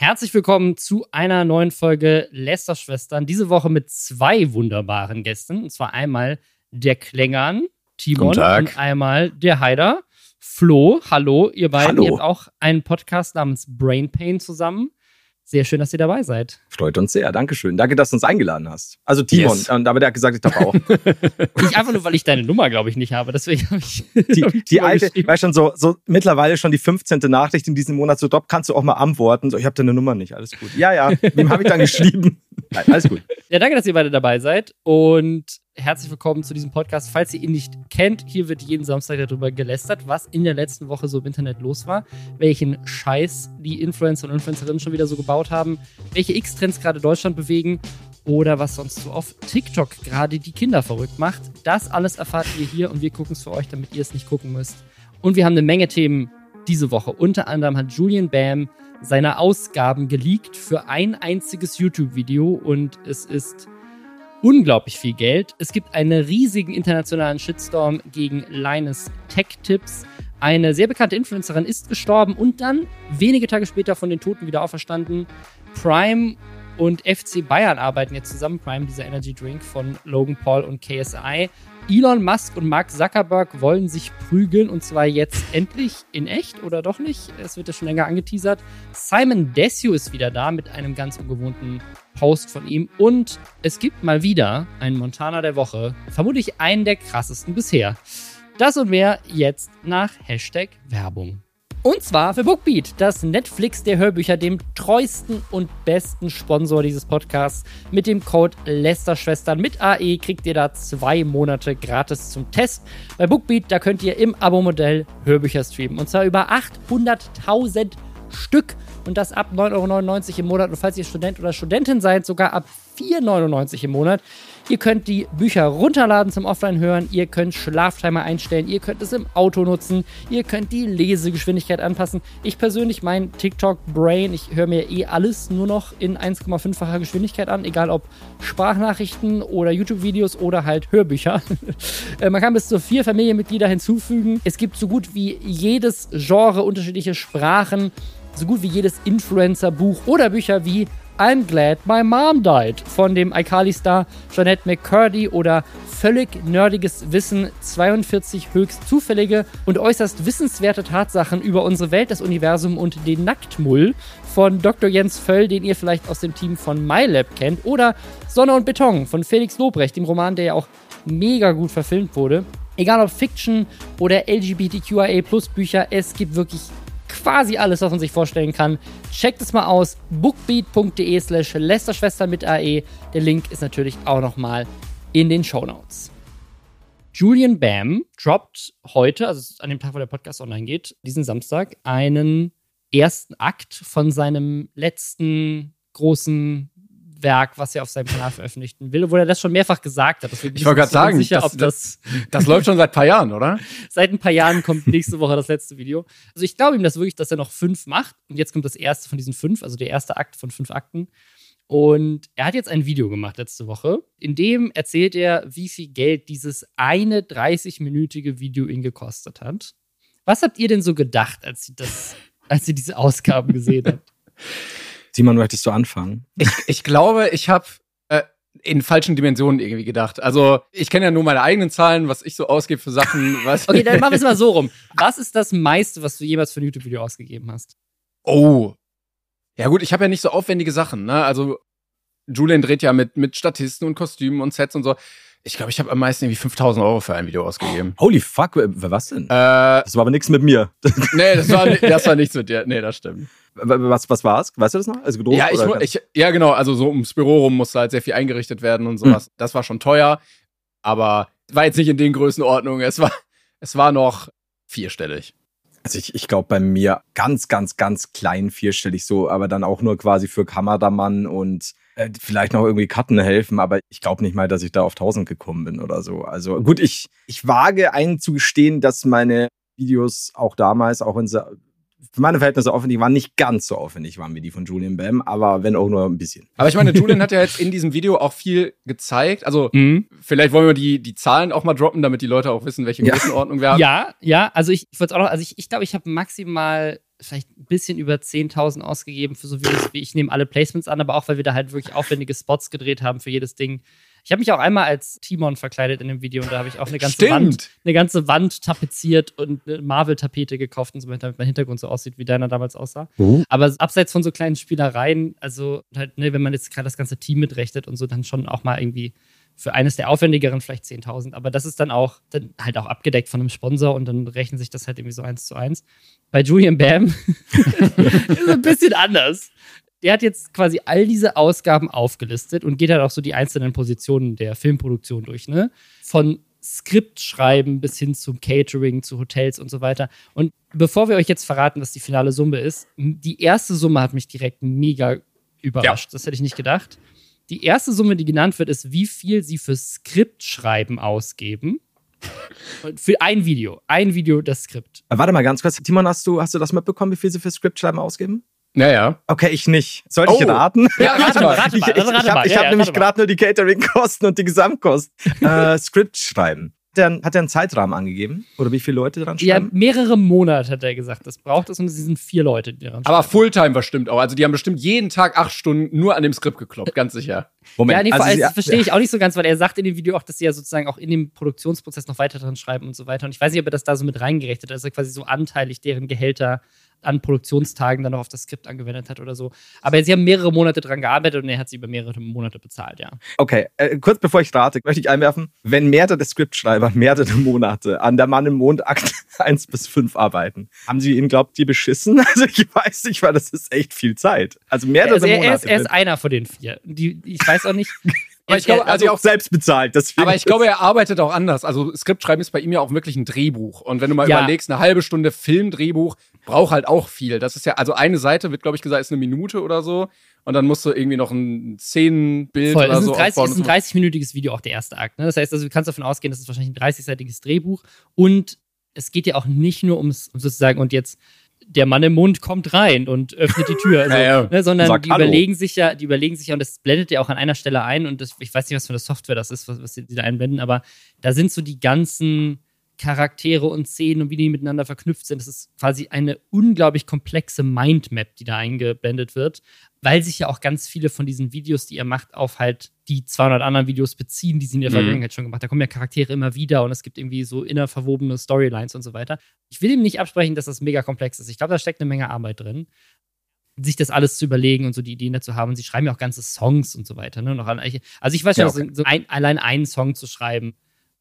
Herzlich willkommen zu einer neuen Folge Lästerschwestern. Diese Woche mit zwei wunderbaren Gästen. Und zwar einmal der Klängern, Timon, und einmal der Haider. Flo, hallo, ihr beiden. Hallo. Ihr habt auch einen Podcast namens Brain Pain zusammen. Sehr schön, dass ihr dabei seid. Freut uns sehr. Dankeschön. Danke, dass du uns eingeladen hast. Also Timon, yes. aber der hat gesagt, ich darf auch. ich einfach nur, weil ich deine Nummer, glaube ich, nicht habe. Deswegen habe ich. Die, die alte, weißt schon, so, so mittlerweile schon die 15. Nachricht in diesem Monat. So, Doc, kannst du auch mal antworten? So, ich habe deine Nummer nicht. Alles gut. Ja, ja. Wem habe ich dann geschrieben? Nein, alles gut. Ja, danke, dass ihr beide dabei seid. Und herzlich willkommen zu diesem Podcast. Falls ihr ihn nicht kennt, hier wird jeden Samstag darüber gelästert, was in der letzten Woche so im Internet los war, welchen Scheiß die Influencer und Influencerinnen schon wieder so gebaut haben, welche X-Trends gerade Deutschland bewegen oder was sonst so auf TikTok gerade die Kinder verrückt macht. Das alles erfahrt ihr hier und wir gucken es für euch, damit ihr es nicht gucken müsst. Und wir haben eine Menge Themen diese Woche. Unter anderem hat Julian Bam seine Ausgaben geleakt für ein einziges YouTube-Video und es ist unglaublich viel Geld. Es gibt einen riesigen internationalen Shitstorm gegen Linus Tech Tips. Eine sehr bekannte Influencerin ist gestorben und dann wenige Tage später von den Toten wieder auferstanden. Prime und FC Bayern arbeiten jetzt zusammen. Prime, dieser Energy Drink von Logan Paul und KSI. Elon Musk und Mark Zuckerberg wollen sich prügeln und zwar jetzt endlich in echt oder doch nicht. Es wird ja schon länger angeteasert. Simon Desue ist wieder da mit einem ganz ungewohnten Post von ihm und es gibt mal wieder einen Montana der Woche. Vermutlich einen der krassesten bisher. Das und mehr jetzt nach Hashtag Werbung. Und zwar für Bookbeat, das Netflix der Hörbücher, dem treuesten und besten Sponsor dieses Podcasts. Mit dem Code Lästerschwestern mit AE kriegt ihr da zwei Monate gratis zum Test. Bei Bookbeat, da könnt ihr im Abo-Modell Hörbücher streamen. Und zwar über 800.000 Stück. Und das ab 9,99 Euro im Monat. Und falls ihr Student oder Studentin seid, sogar ab 4,99 Euro im Monat. Ihr könnt die Bücher runterladen zum Offline-Hören. Ihr könnt Schlaftimer einstellen. Ihr könnt es im Auto nutzen. Ihr könnt die Lesegeschwindigkeit anpassen. Ich persönlich, mein TikTok-Brain, ich höre mir eh alles nur noch in 1,5-facher Geschwindigkeit an. Egal ob Sprachnachrichten oder YouTube-Videos oder halt Hörbücher. Äh, man kann bis zu vier Familienmitglieder hinzufügen. Es gibt so gut wie jedes Genre, unterschiedliche Sprachen so gut wie jedes Influencer-Buch oder Bücher wie I'm Glad My Mom Died von dem iCarly-Star Jeanette McCurdy oder völlig nerdiges Wissen, 42 höchst zufällige und äußerst wissenswerte Tatsachen über unsere Welt, das Universum und den Nacktmull von Dr. Jens Völl, den ihr vielleicht aus dem Team von MyLab kennt, oder Sonne und Beton von Felix Lobrecht, dem Roman, der ja auch mega gut verfilmt wurde. Egal ob Fiction oder LGBTQIA Plus Bücher, es gibt wirklich quasi alles, was man sich vorstellen kann. Checkt es mal aus. bookbeat.de slash Lästerschwester mit AE. Der Link ist natürlich auch nochmal in den Show Notes. Julian Bam droppt heute, also an dem Tag, wo der Podcast online geht, diesen Samstag, einen ersten Akt von seinem letzten großen Werk, was er auf seinem Kanal veröffentlichen will, obwohl er das schon mehrfach gesagt hat. ich wollte gerade sagen, sicher, das, das, das, das, läuft schon seit ein paar Jahren, oder? seit ein paar Jahren kommt nächste Woche das letzte Video. Also ich glaube ihm das wirklich, dass er noch fünf macht. Und jetzt kommt das erste von diesen fünf, also der erste Akt von fünf Akten. Und er hat jetzt ein Video gemacht letzte Woche, in dem erzählt er, wie viel Geld dieses eine 30-minütige Video ihn gekostet hat. Was habt ihr denn so gedacht, als ihr, das, als ihr diese Ausgaben gesehen habt? Simon, möchtest du anfangen? Ich, ich glaube, ich habe äh, in falschen Dimensionen irgendwie gedacht. Also ich kenne ja nur meine eigenen Zahlen, was ich so ausgebe für Sachen. Was okay, dann machen wir es mal so rum. Was ist das meiste, was du jemals für ein YouTube-Video ausgegeben hast? Oh. Ja gut, ich habe ja nicht so aufwendige Sachen. Ne? Also Julian dreht ja mit, mit Statisten und Kostümen und Sets und so. Ich glaube, ich habe am meisten irgendwie 5000 Euro für ein Video ausgegeben. Holy fuck, was denn? Äh, das war aber nichts mit mir. nee, das war, das war nichts mit dir. Nee, das stimmt. Was, was war's? Weißt du das noch? Also gedruckt? Ja, ich, ich, ja, genau. Also so ums Büro rum musste halt sehr viel eingerichtet werden und sowas. Hm. Das war schon teuer, aber war jetzt nicht in den Größenordnungen. Es war, es war noch vierstellig. Also ich, ich glaube bei mir ganz, ganz, ganz klein vierstellig so, aber dann auch nur quasi für Kameramann und äh, vielleicht noch irgendwie Karten helfen, aber ich glaube nicht mal, dass ich da auf 1000 gekommen bin oder so. Also gut, ich, ich wage einzugestehen, dass meine Videos auch damals, auch wenn sie für meine Verhältnisse aufwendig waren, nicht ganz so aufwendig waren wie die von Julian Bam, aber wenn auch nur ein bisschen. Aber ich meine, Julian hat ja jetzt in diesem Video auch viel gezeigt. Also mhm. vielleicht wollen wir die, die Zahlen auch mal droppen, damit die Leute auch wissen, welche ja. Größenordnung wir haben. Ja, ja, also ich, ich würde auch noch, also ich, ich glaube, ich habe maximal vielleicht ein bisschen über 10.000 ausgegeben für so Videos wie ich nehme alle Placements an, aber auch weil wir da halt wirklich aufwendige Spots gedreht haben für jedes Ding. Ich habe mich auch einmal als Timon verkleidet in dem Video und da habe ich auch eine ganze Stimmt. Wand, eine ganze Wand tapeziert und eine Marvel-Tapete gekauft und so weiter, damit mein Hintergrund so aussieht, wie deiner damals aussah. Uh. Aber abseits von so kleinen Spielereien, also halt, ne, wenn man jetzt gerade das ganze Team mitrechnet und so, dann schon auch mal irgendwie für eines der aufwendigeren vielleicht 10.000. Aber das ist dann auch dann halt auch abgedeckt von einem Sponsor und dann rechnen sich das halt irgendwie so eins zu eins. Bei Julian Bam ist es ein bisschen anders. Der hat jetzt quasi all diese Ausgaben aufgelistet und geht halt auch so die einzelnen Positionen der Filmproduktion durch, ne? Von Skriptschreiben bis hin zum Catering, zu Hotels und so weiter. Und bevor wir euch jetzt verraten, was die finale Summe ist, die erste Summe hat mich direkt mega überrascht. Das hätte ich nicht gedacht. Die erste Summe, die genannt wird, ist, wie viel sie für Skriptschreiben ausgeben. Und für ein Video. Ein Video, das Skript. Warte mal ganz kurz. Timon, hast du, hast du das mitbekommen, wie viel sie für Skriptschreiben ausgeben? Naja. Okay, ich nicht. Soll ich Oh. raten? Ja, rate mal, rate Ich, mal. ich, ich rate mal. habe ich Ja, hab ja, nämlich gerade nur die Catering-Kosten und die Gesamtkosten. äh, Skript schreiben. Der, hat er einen Zeitrahmen angegeben? Oder wie viele Leute dran Ja, schreiben? mehrere Monate hat er gesagt, das braucht es und es sind vier Leute, die daran Aber schreiben. Fulltime bestimmt auch. Also die haben bestimmt jeden Tag acht Stunden nur an dem Skript gekloppt, ganz sicher. Moment, Ja, nee, also das verstehe ich auch nicht so ganz, weil er sagt in dem Video auch, dass sie ja sozusagen auch in dem Produktionsprozess noch weiter dran schreiben und so weiter. Und ich weiß nicht, ob er das da so mit reingerechnet hat, dass er quasi so anteilig deren Gehälter an Produktionstagen dann noch auf das Skript angewendet hat oder so. Aber sie haben mehrere Monate dran gearbeitet und er hat sie über mehrere Monate bezahlt, ja. Okay, äh, kurz bevor ich rate, möchte ich einwerfen, wenn mehrere Skriptschreiber mehrere Monate an der Mann im Mond Akt 1 bis 5 arbeiten, haben sie ihn, glaubt ihr, beschissen? Also ich weiß nicht, weil das ist echt viel Zeit. Also mehrere Also er, er, ist, Monate. er ist einer von den vier. Die, ich weiß auch nicht. Aber ich glaube, er, also auch selbst bezahlt. Aber ich glaube, er arbeitet auch anders. Also Skriptschreiben ist bei ihm ja auch wirklich ein Drehbuch. Und wenn du mal Ja. überlegst, eine halbe Stunde Filmdrehbuch braucht halt auch viel. Das ist ja, also eine Seite wird, glaube ich, gesagt, ist eine Minute oder so. Und dann musst du irgendwie noch ein Szenenbild Voll, oder ist so ein 30 aufbauen. ist ein 30-minütiges Video, auch der erste Akt. Ne? Das heißt, also, du kannst davon ausgehen, das ist wahrscheinlich ein 30-seitiges Drehbuch. Und es geht ja auch nicht nur ums um sozusagen, und jetzt der Mann im Mund kommt rein und öffnet die Tür, also, Ja, ja. Ne, sondern die Hallo. überlegen sich ja, die überlegen sich ja, und das blendet ja auch an einer Stelle ein, und das, ich weiß nicht, was für eine Software das ist, was, was die da einblenden, aber da sind so die ganzen Charaktere und Szenen und wie die miteinander verknüpft sind. Das ist quasi eine unglaublich komplexe Mindmap, die da eingeblendet wird, weil sich ja auch ganz viele von diesen Videos, die er macht, auf halt die 200 anderen Videos beziehen, die sie in der Mhm. Vergangenheit schon gemacht haben. Da kommen ja Charaktere immer wieder und es gibt irgendwie so innerverwobene Storylines und so weiter. Ich will ihm nicht absprechen, dass das mega komplex ist. Ich glaube, da steckt eine Menge Arbeit drin sich das alles zu überlegen und so die Ideen dazu haben. Und sie schreiben ja auch ganze Songs und so weiter. Ne? Also ich weiß schon, Ja, dass so ein, allein einen Song zu schreiben,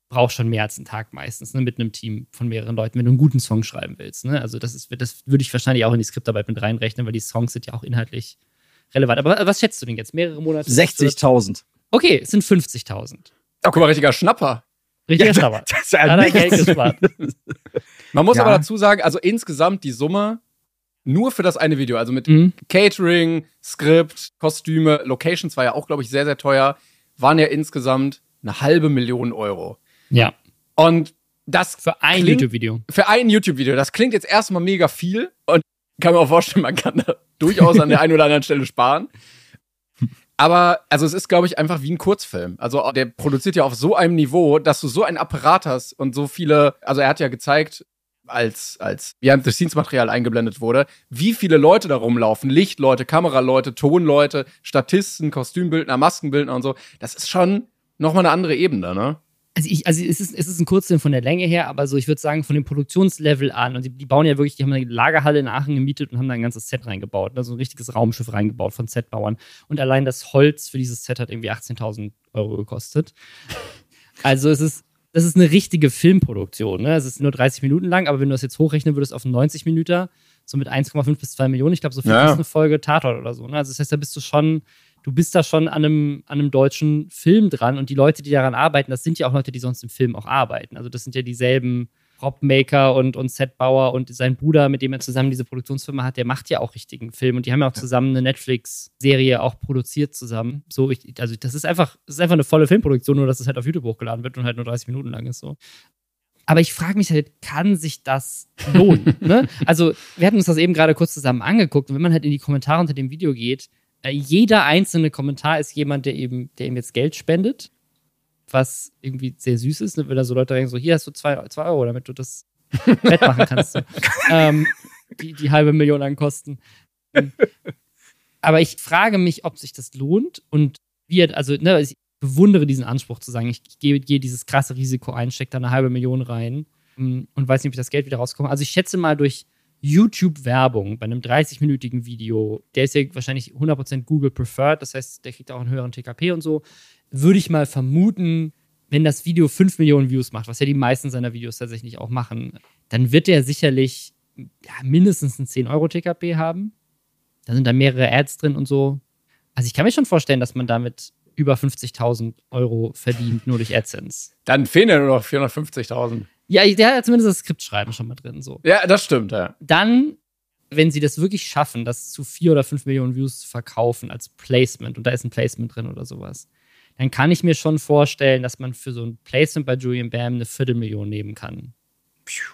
braucht schon mehr als einen Tag meistens, ne? mit einem Team von mehreren Leuten, wenn du einen guten Song schreiben willst. Ne? Also das ist, das würde ich wahrscheinlich auch in die Skriptarbeit mit reinrechnen, weil die Songs sind ja auch inhaltlich relevant. Aber was schätzt du denn jetzt? Mehrere Monate? 60.000. Okay, es sind 50.000. Guck mal, richtiger Schnapper. Richtiger Schnapper. Das ist ja er Geld gespart. Man muss Ja. aber dazu sagen, also insgesamt die Summe nur für das eine Video, also mit Mhm. Catering, Skript, Kostüme, Locations war ja auch, glaube ich, sehr, sehr teuer, waren ja insgesamt eine halbe Million Euro. Ja, Und das für ein YouTube-Video. für ein YouTube-Video, das klingt jetzt erstmal mega viel und kann mir auch vorstellen, man kann da durchaus an der einen oder anderen Stelle sparen. Aber, also es ist, glaube ich, einfach wie ein Kurzfilm. Also der produziert ja auf so einem Niveau, dass du so einen Apparat hast und so viele, also er hat ja gezeigt, als, als Behind-the-Scenes-Material eingeblendet wurde, wie viele Leute da rumlaufen. Lichtleute, Kameraleute, Tonleute, Statisten, Kostümbildner, Maskenbildner und so. Das ist schon nochmal eine andere Ebene, ne? Also, ich, also es, ist, es ist ein Kurzfilm von der Länge her, aber so, ich würde sagen, von dem Produktionslevel an, und die, die bauen ja wirklich, die haben eine Lagerhalle in Aachen gemietet und haben da ein ganzes Set reingebaut, also ein richtiges Raumschiff reingebaut von Setbauern. Und allein das Holz für dieses Set hat irgendwie 18.000 Euro gekostet. Also es ist, das ist eine richtige Filmproduktion. Ne? Es ist nur 30 Minuten lang, aber wenn du das jetzt hochrechnen würdest auf 90 Minuten, so mit 1,5 bis 2 Millionen, ich glaube, so viel Ja. ist eine Folge Tatort oder so. Ne? Also das heißt, da bist du schon, du bist da schon an einem, an einem deutschen Film dran und die Leute, die daran arbeiten, das sind ja auch Leute, die sonst im Film auch arbeiten. Also das sind ja dieselben Propmaker und, und Setbauer und sein Bruder, mit dem er zusammen diese Produktionsfirma hat, der macht ja auch richtigen Film und die haben ja auch zusammen eine Netflix-Serie auch produziert zusammen. So, ich, also das ist einfach, das ist einfach eine volle Filmproduktion, nur dass es halt auf YouTube hochgeladen wird und halt nur 30 Minuten lang ist so. Aber ich frage mich halt, kann sich das lohnen? ne? Also, wir hatten uns das eben gerade kurz zusammen angeguckt und wenn man halt in die Kommentare unter dem Video geht, jeder einzelne Kommentar ist jemand, der eben, der ihm jetzt Geld spendet, was irgendwie sehr süß ist, ne? wenn da so Leute denken, so, hier hast du zwei, zwei Euro, damit du das wettmachen kannst. So. ähm, die, die halbe Million an Kosten. Aber ich frage mich, ob sich das lohnt und wir, also, ne, ich bewundere diesen Anspruch zu sagen, ich, ich gehe, gehe dieses krasse Risiko ein, stecke da eine halbe Million rein mm, und weiß nicht, ob ich das Geld wieder rauskomme. Also ich schätze mal durch YouTube-Werbung bei einem 30-minütigen Video, der ist ja wahrscheinlich 100% Google Preferred, das heißt, der kriegt auch einen höheren TKP und so, würde ich mal vermuten, wenn das Video 5 Millionen Views macht, was ja die meisten seiner Videos tatsächlich auch machen, dann wird der sicherlich ja, mindestens ein 10 Euro TKP haben. Da sind da mehrere Ads drin und so. Also ich kann mir schon vorstellen, dass man damit über 50.000 Euro verdient, nur durch AdSense. Dann fehlen ja nur noch 450.000. Ja, der hat zumindest das Skriptschreiben schon mal drin. So. Ja, das stimmt, ja. Dann, wenn sie das wirklich schaffen, das zu 4 oder 5 Millionen Views zu verkaufen als Placement, und da ist ein Placement drin oder sowas, dann kann ich mir schon vorstellen, dass man für so ein Placement bei Julian Bam eine Viertelmillion nehmen kann.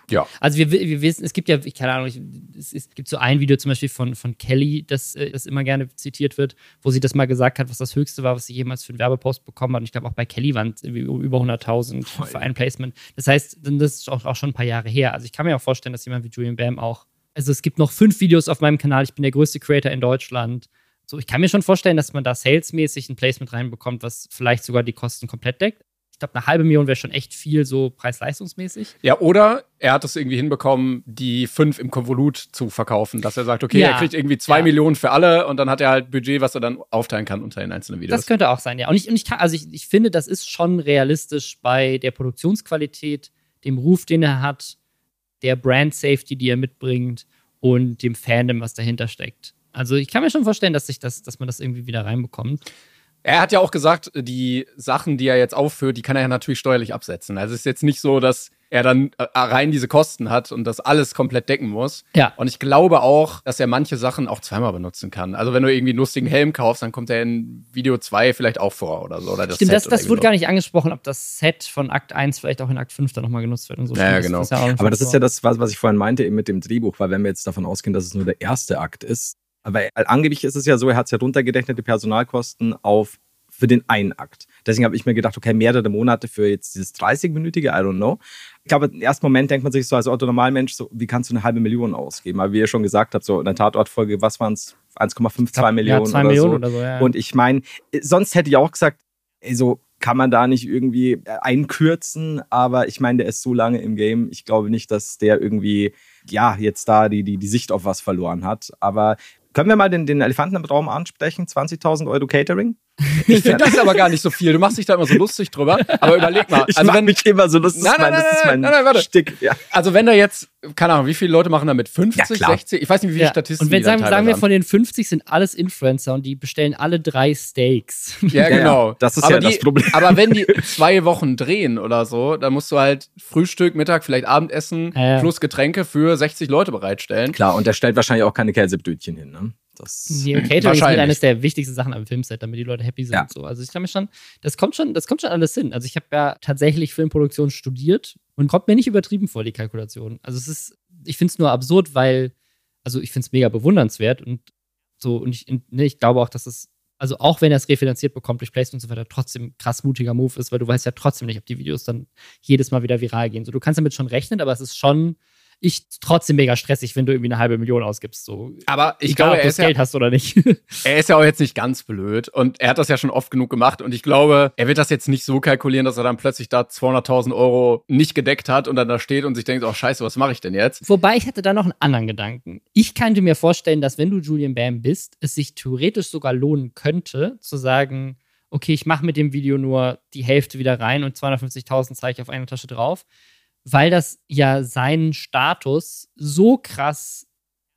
Ja. Also wir, wir wissen, es gibt ja, ich keine Ahnung, ich, es, es, gibt so ein Video zum Beispiel von, von Kelly, das, äh, das immer gerne zitiert wird, wo sie das mal gesagt hat, was das Höchste war, was sie jemals für einen Werbepost bekommen hat. Und ich glaube auch bei Kelly waren es über 100.000 für ein Placement. Das heißt, das ist auch, auch schon ein paar Jahre her. Also ich kann mir auch vorstellen, dass jemand wie Julian Bam auch, also es gibt noch fünf Videos auf meinem Kanal. Ich bin der größte Creator in Deutschland. So, ich kann mir schon vorstellen, dass man da salesmäßig ein Placement reinbekommt, was vielleicht sogar die Kosten komplett deckt ich glaube, eine halbe Million wäre schon echt viel, so preis-leistungsmäßig. Ja, oder er hat es irgendwie hinbekommen, die fünf im Konvolut zu verkaufen, dass er sagt, okay, ja, er kriegt irgendwie zwei ja. Millionen für alle und dann hat er halt Budget, was er dann aufteilen kann unter den einzelnen Videos. Das könnte auch sein, ja. Und ich, und ich kann, also ich, ich finde, das ist schon realistisch bei der Produktionsqualität, dem Ruf, den er hat, der Brand Safety, die er mitbringt und dem Fandom, was dahinter steckt. Also ich kann mir schon vorstellen, dass sich das, dass man das irgendwie wieder reinbekommt. Er hat ja auch gesagt, die Sachen, die er jetzt aufführt, die kann er ja natürlich steuerlich absetzen. Also es ist jetzt nicht so, dass er dann äh, rein diese Kosten hat und das alles komplett decken muss. Ja. Und ich glaube auch, dass er manche Sachen auch zweimal benutzen kann. Also wenn du irgendwie einen lustigen Helm kaufst, dann kommt er in Video 2 vielleicht auch vor oder so. Oder das Stimmt, Set das, das wurde gar nicht angesprochen, ob das Set von Akt 1 vielleicht auch in Akt 5 dann nochmal genutzt wird und so. Ja, genau. Das ja Aber das ist ja das, was ich vorhin meinte, eben mit dem Drehbuch, weil wenn wir jetzt davon ausgehen, dass es nur der erste Akt ist, aber angeblich ist es ja so, er hat es ja runtergerechnet, die Personalkosten auf für den einen Akt. Deswegen habe ich mir gedacht, okay, mehrere Monate für jetzt dieses 30-minütige, I don't know. Ich glaube, im ersten Moment denkt man sich so als Otto Normalmensch, so, wie kannst du eine halbe Million ausgeben? Aber wie ihr schon gesagt habt, so in der Tatortfolge, was waren es? 1,52 Millionen, ja, oder, Millionen so. oder so. Ja. Und ich meine, sonst hätte ich auch gesagt, ey, so kann man da nicht irgendwie äh, einkürzen, aber ich meine, der ist so lange im Game, ich glaube nicht, dass der irgendwie, ja, jetzt da die, die, die Sicht auf was verloren hat. Aber können wir mal den, den Elefanten im Raum ansprechen? 20.000 Euro Catering? Ich finde das aber gar nicht so viel. Du machst dich da immer so lustig drüber. Aber überleg mal. Ich also wenn mich immer so lustig. Nein, nein, nein, das ist mein, nein, nein, warte. Stick. Ja. Also wenn da jetzt, keine Ahnung, wie viele Leute machen damit? 50, ja, 60? Ich weiß nicht, wie viele ja. Statisten. Und wenn sagen, sagen wir von den 50 sind alles Influencer und die bestellen alle drei Steaks. Ja, genau. Ja, das ist aber ja die, das Problem. Aber wenn die zwei Wochen drehen oder so, dann musst du halt Frühstück, Mittag, vielleicht Abendessen plus Getränke für 60 Leute bereitstellen. Klar, und der stellt wahrscheinlich auch keine Käseblütchen hin, ne? Das die Catering ist mit eines der wichtigsten Sachen am Filmset, damit die Leute happy sind. Ja. So. Also ich kann mir schon, das kommt schon, das kommt schon alles hin. Also ich habe ja tatsächlich Filmproduktion studiert und kommt mir nicht übertrieben vor, die Kalkulation. Also es ist, ich finde es nur absurd, weil, also ich finde es mega bewundernswert und so, und ich, ne, ich glaube auch, dass es, also auch wenn er es refinanziert bekommt durch Placement und so weiter, trotzdem krass mutiger Move ist, weil du weißt ja trotzdem nicht, ob die Videos dann jedes Mal wieder viral gehen. So, du kannst damit schon rechnen, aber es ist schon ich trotzdem mega stressig, wenn du irgendwie eine halbe Million ausgibst. So. Aber ich Egal, glaube, er ist Geld ja, hast oder nicht. er ist ja auch jetzt nicht ganz blöd und er hat das ja schon oft genug gemacht und ich glaube, er wird das jetzt nicht so kalkulieren, dass er dann plötzlich da 200.000 Euro nicht gedeckt hat und dann da steht und sich denkt, oh scheiße, was mache ich denn jetzt? Wobei ich hatte da noch einen anderen Gedanken. Ich könnte mir vorstellen, dass wenn du Julian Bam bist, es sich theoretisch sogar lohnen könnte, zu sagen, okay, ich mache mit dem Video nur die Hälfte wieder rein und 250.000 zeige ich auf eine Tasche drauf weil das ja seinen Status so krass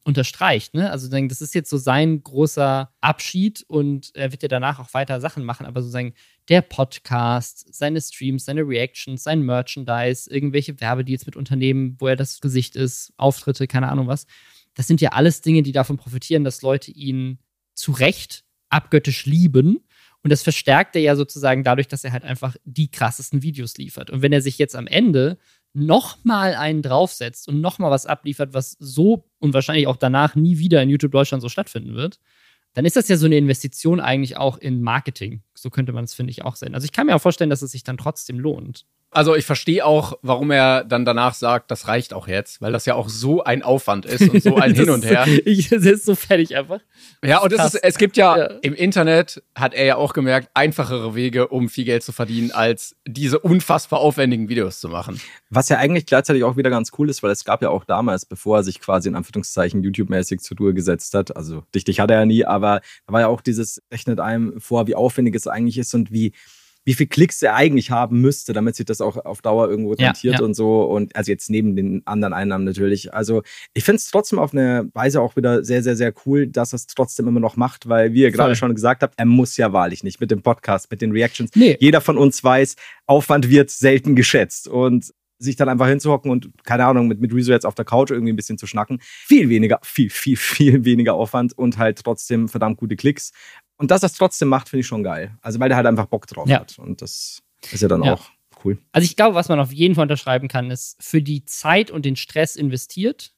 unterstreicht. Ne? Also das ist jetzt so sein großer Abschied und er wird ja danach auch weiter Sachen machen, aber sozusagen der Podcast, seine Streams, seine Reactions, sein Merchandise, irgendwelche Werbedeals mit Unternehmen, wo er das Gesicht ist, Auftritte, keine Ahnung was. Das sind ja alles Dinge, die davon profitieren, dass Leute ihn zu Recht abgöttisch lieben. Und das verstärkt er ja sozusagen dadurch, dass er halt einfach die krassesten Videos liefert. Und wenn er sich jetzt am Ende nochmal einen draufsetzt und nochmal was abliefert, was so und wahrscheinlich auch danach nie wieder in YouTube Deutschland so stattfinden wird, dann ist das ja so eine Investition eigentlich auch in Marketing. So könnte man es, finde ich, auch sehen. Also ich kann mir auch vorstellen, dass es sich dann trotzdem lohnt. Also ich verstehe auch, warum er dann danach sagt, das reicht auch jetzt, weil das ja auch so ein Aufwand ist und so ein Hin und Her. ich ist so fertig einfach. Ja, und es, ist, es gibt ja, ja, im Internet, hat er ja auch gemerkt, einfachere Wege, um viel Geld zu verdienen, als diese unfassbar aufwendigen Videos zu machen. Was ja eigentlich gleichzeitig auch wieder ganz cool ist, weil es gab ja auch damals, bevor er sich quasi in Anführungszeichen YouTube-mäßig zur Tour gesetzt hat, also dichtig hat er ja nie, aber da war ja auch dieses, rechnet einem vor, wie aufwendig es eigentlich ist und wie wie viel Klicks er eigentlich haben müsste, damit sich das auch auf Dauer irgendwo rentiert ja, ja. und so. Und also jetzt neben den anderen Einnahmen natürlich. Also ich finde es trotzdem auf eine Weise auch wieder sehr, sehr, sehr cool, dass er es trotzdem immer noch macht, weil, wie ihr gerade schon gesagt habt, er muss ja wahrlich nicht mit dem Podcast, mit den Reactions. Nee. Jeder von uns weiß, Aufwand wird selten geschätzt. Und sich dann einfach hinzuhocken und, keine Ahnung, mit, mit Rezo jetzt auf der Couch irgendwie ein bisschen zu schnacken. Viel weniger, viel, viel, viel weniger Aufwand und halt trotzdem verdammt gute Klicks. Und dass er es trotzdem macht, finde ich schon geil. Also weil der halt einfach Bock drauf ja. hat. Und das ist ja dann ja. auch cool. Also ich glaube, was man auf jeden Fall unterschreiben kann, ist, für die Zeit und den Stress investiert,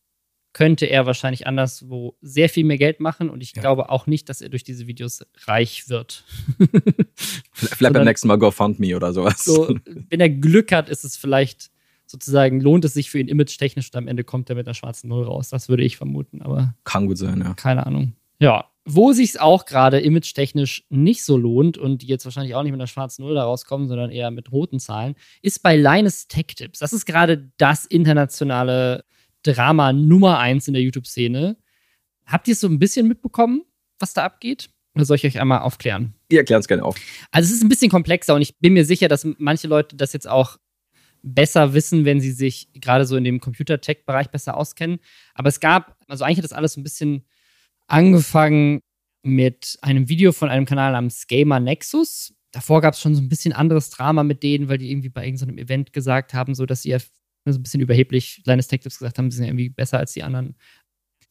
könnte er wahrscheinlich anderswo sehr viel mehr Geld machen und ich ja. glaube auch nicht, dass er durch diese Videos reich wird. vielleicht beim nächsten Mal GoFundMe oder sowas. So, wenn er Glück hat, ist es vielleicht sozusagen, lohnt es sich für ihn image-technisch und am Ende kommt er mit einer schwarzen Null raus. Das würde ich vermuten, aber. Kann gut sein, ja. Keine Ahnung. Ja, wo sich es auch gerade image-technisch nicht so lohnt und die jetzt wahrscheinlich auch nicht mit einer schwarzen Null da rauskommen, sondern eher mit roten Zahlen, ist bei Linus Tech Tips. Das ist gerade das internationale Drama Nummer eins in der YouTube-Szene. Habt ihr es so ein bisschen mitbekommen, was da abgeht? Oder soll ich euch einmal aufklären? Ihr erklärt es gerne auf. Also es ist ein bisschen komplexer und ich bin mir sicher, dass manche Leute das jetzt auch besser wissen, wenn sie sich gerade so in dem Computer-Tech-Bereich besser auskennen. Aber es gab, also eigentlich hat das alles so ein bisschen angefangen mit einem Video von einem Kanal namens Gamer Nexus. Davor gab es schon so ein bisschen anderes Drama mit denen, weil die irgendwie bei irgendeinem Event gesagt haben, so dass sie ja so ein bisschen überheblich Linus Tech Tips gesagt haben, sie sind irgendwie besser als die anderen.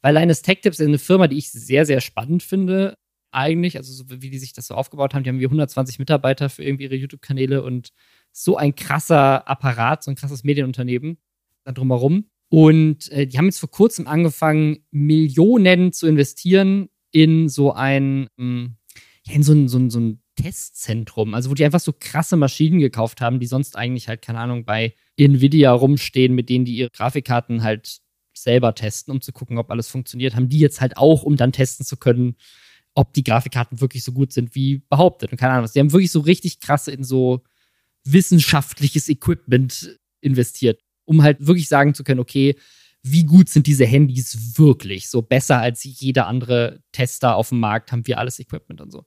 Weil Linus Tech Tips ist eine Firma, die ich sehr, sehr spannend finde, eigentlich. Also, so wie die sich das so aufgebaut haben. Die haben wie 120 Mitarbeiter für irgendwie ihre YouTube-Kanäle und so ein krasser Apparat, so ein krasses Medienunternehmen da drumherum. Und äh, die haben jetzt vor kurzem angefangen, Millionen zu investieren in so ein, ähm, ja, in so ein, so ein, so ein Testzentrum. Also, wo die einfach so krasse Maschinen gekauft haben, die sonst eigentlich halt, keine Ahnung, bei Nvidia rumstehen, mit denen die ihre Grafikkarten halt selber testen, um zu gucken, ob alles funktioniert, haben die jetzt halt auch, um dann testen zu können, ob die Grafikkarten wirklich so gut sind wie behauptet. Und keine Ahnung was. Die haben wirklich so richtig krasse in so wissenschaftliches Equipment investiert um halt wirklich sagen zu können, okay, wie gut sind diese Handys wirklich? So besser als jeder andere Tester auf dem Markt haben wir alles Equipment und so.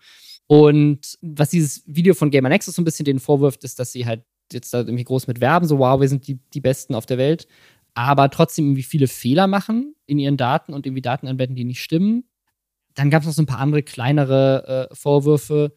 Und was dieses Video von Gamer Nexus so ein bisschen den vorwirft, ist, dass sie halt jetzt da irgendwie groß mit werben, so wow, wir sind die, die Besten auf der Welt, aber trotzdem irgendwie viele Fehler machen in ihren Daten und irgendwie Daten anwenden, die nicht stimmen. Dann gab es noch so ein paar andere kleinere äh, Vorwürfe.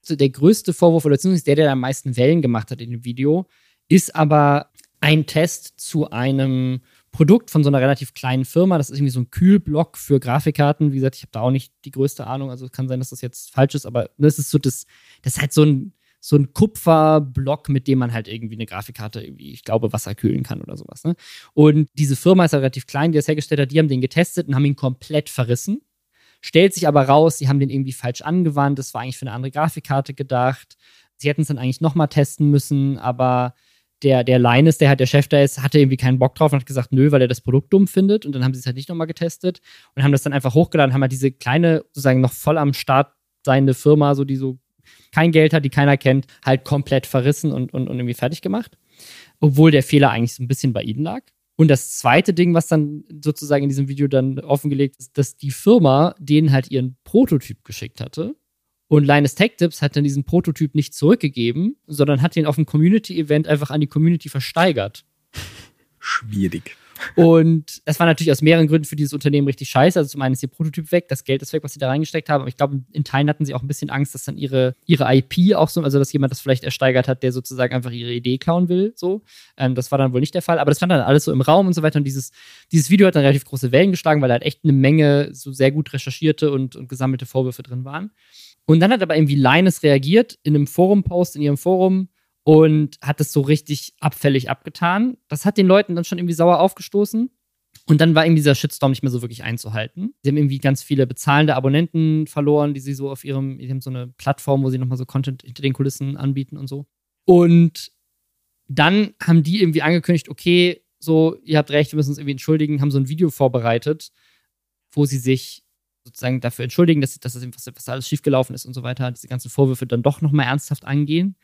So der größte Vorwurf, oder zumindest der, der am meisten Wellen gemacht hat in dem Video, ist aber ein Test zu einem Produkt von so einer relativ kleinen Firma. Das ist irgendwie so ein Kühlblock für Grafikkarten. Wie gesagt, ich habe da auch nicht die größte Ahnung. Also es kann sein, dass das jetzt falsch ist, aber das ist so das, das ist halt so ein, so ein Kupferblock, mit dem man halt irgendwie eine Grafikkarte irgendwie, ich glaube, Wasser kühlen kann oder sowas. Ne? Und diese Firma ist halt relativ klein, die das hergestellt hat. Die haben den getestet und haben ihn komplett verrissen. Stellt sich aber raus, sie haben den irgendwie falsch angewandt. Das war eigentlich für eine andere Grafikkarte gedacht. Sie hätten es dann eigentlich nochmal testen müssen, aber der, der Linus, der halt der Chef da ist, hatte irgendwie keinen Bock drauf und hat gesagt, nö, weil er das Produkt dumm findet. Und dann haben sie es halt nicht nochmal getestet und haben das dann einfach hochgeladen, haben halt diese kleine, sozusagen noch voll am Start seiende Firma, so die so kein Geld hat, die keiner kennt, halt komplett verrissen und, und, und irgendwie fertig gemacht. Obwohl der Fehler eigentlich so ein bisschen bei ihnen lag. Und das zweite Ding, was dann sozusagen in diesem Video dann offengelegt ist, dass die Firma denen halt ihren Prototyp geschickt hatte und Linus Tech Tips hat dann diesen Prototyp nicht zurückgegeben, sondern hat ihn auf dem Community-Event einfach an die Community versteigert. Schwierig. Und das war natürlich aus mehreren Gründen für dieses Unternehmen richtig scheiße. Also zum einen ist ihr Prototyp weg, das Geld ist weg, was sie da reingesteckt haben. Aber ich glaube, in Teilen hatten sie auch ein bisschen Angst, dass dann ihre, ihre IP auch so, also dass jemand das vielleicht ersteigert hat, der sozusagen einfach ihre Idee klauen will. So. Ähm, das war dann wohl nicht der Fall. Aber das stand dann alles so im Raum und so weiter. Und dieses, dieses Video hat dann relativ große Wellen geschlagen, weil da halt echt eine Menge so sehr gut recherchierte und, und gesammelte Vorwürfe drin waren. Und dann hat aber irgendwie Linus reagiert in einem Forum-Post in ihrem Forum und hat es so richtig abfällig abgetan. Das hat den Leuten dann schon irgendwie sauer aufgestoßen. Und dann war irgendwie dieser Shitstorm nicht mehr so wirklich einzuhalten. Sie haben irgendwie ganz viele bezahlende Abonnenten verloren, die sie so auf ihrem, die haben so eine Plattform, wo sie nochmal so Content hinter den Kulissen anbieten und so. Und dann haben die irgendwie angekündigt, okay, so, ihr habt recht, wir müssen uns irgendwie entschuldigen, haben so ein Video vorbereitet, wo sie sich sozusagen dafür entschuldigen, dass, dass das was, was alles schiefgelaufen ist und so weiter, diese ganzen Vorwürfe dann doch nochmal ernsthaft angehen.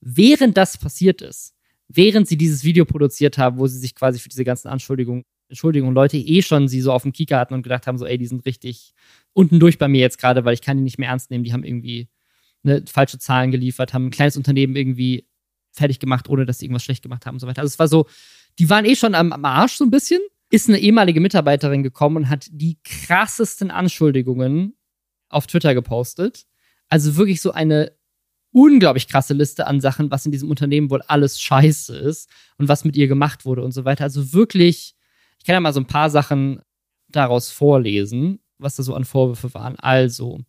Während das passiert ist, während sie dieses Video produziert haben, wo sie sich quasi für diese ganzen Anschuldigungen, Entschuldigung, Leute eh schon sie so auf dem Kieker hatten und gedacht haben, so, ey, die sind richtig unten durch bei mir jetzt gerade, weil ich kann die nicht mehr ernst nehmen, die haben irgendwie ne, falsche Zahlen geliefert, haben ein kleines Unternehmen irgendwie fertig gemacht, ohne dass sie irgendwas schlecht gemacht haben und so weiter. Also es war so, die waren eh schon am, am Arsch so ein bisschen. Ist eine ehemalige Mitarbeiterin gekommen und hat die krassesten Anschuldigungen auf Twitter gepostet. Also wirklich so eine unglaublich krasse Liste an Sachen, was in diesem Unternehmen wohl alles scheiße ist und was mit ihr gemacht wurde und so weiter. Also wirklich, ich kann ja mal so ein paar Sachen daraus vorlesen, was da so an Vorwürfe waren. Also,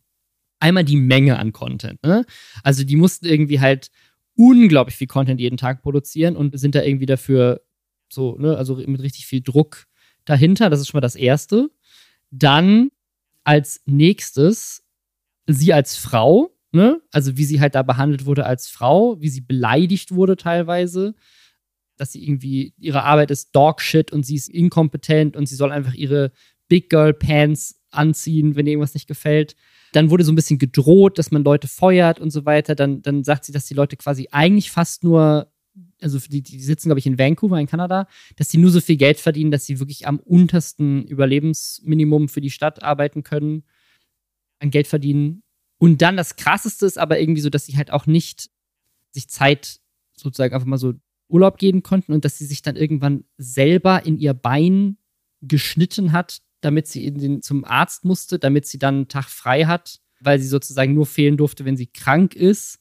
einmal die Menge an Content. Ne? Also, die mussten irgendwie halt unglaublich viel Content jeden Tag produzieren und sind da irgendwie dafür so, ne, also mit richtig viel Druck dahinter. Das ist schon mal das Erste. Dann als nächstes sie als Frau, ne? Also wie sie halt da behandelt wurde als Frau, wie sie beleidigt wurde teilweise, dass sie irgendwie ihre Arbeit ist Dogshit und sie ist inkompetent und sie soll einfach ihre Big Girl Pants anziehen, wenn ihr irgendwas nicht gefällt. Dann wurde so ein bisschen gedroht, dass man Leute feuert und so weiter. Dann, dann sagt sie, dass die Leute quasi eigentlich fast nur also die, die sitzen, glaube ich, in Vancouver in Kanada, dass sie nur so viel Geld verdienen, dass sie wirklich am untersten Überlebensminimum für die Stadt arbeiten können, an Geld verdienen. Und dann das krasseste ist aber irgendwie so, dass sie halt auch nicht sich Zeit sozusagen einfach mal so Urlaub geben konnten und dass sie sich dann irgendwann selber in ihr Bein geschnitten hat, damit sie in den, zum Arzt musste, damit sie dann einen Tag frei hat, weil sie sozusagen nur fehlen durfte, wenn sie krank ist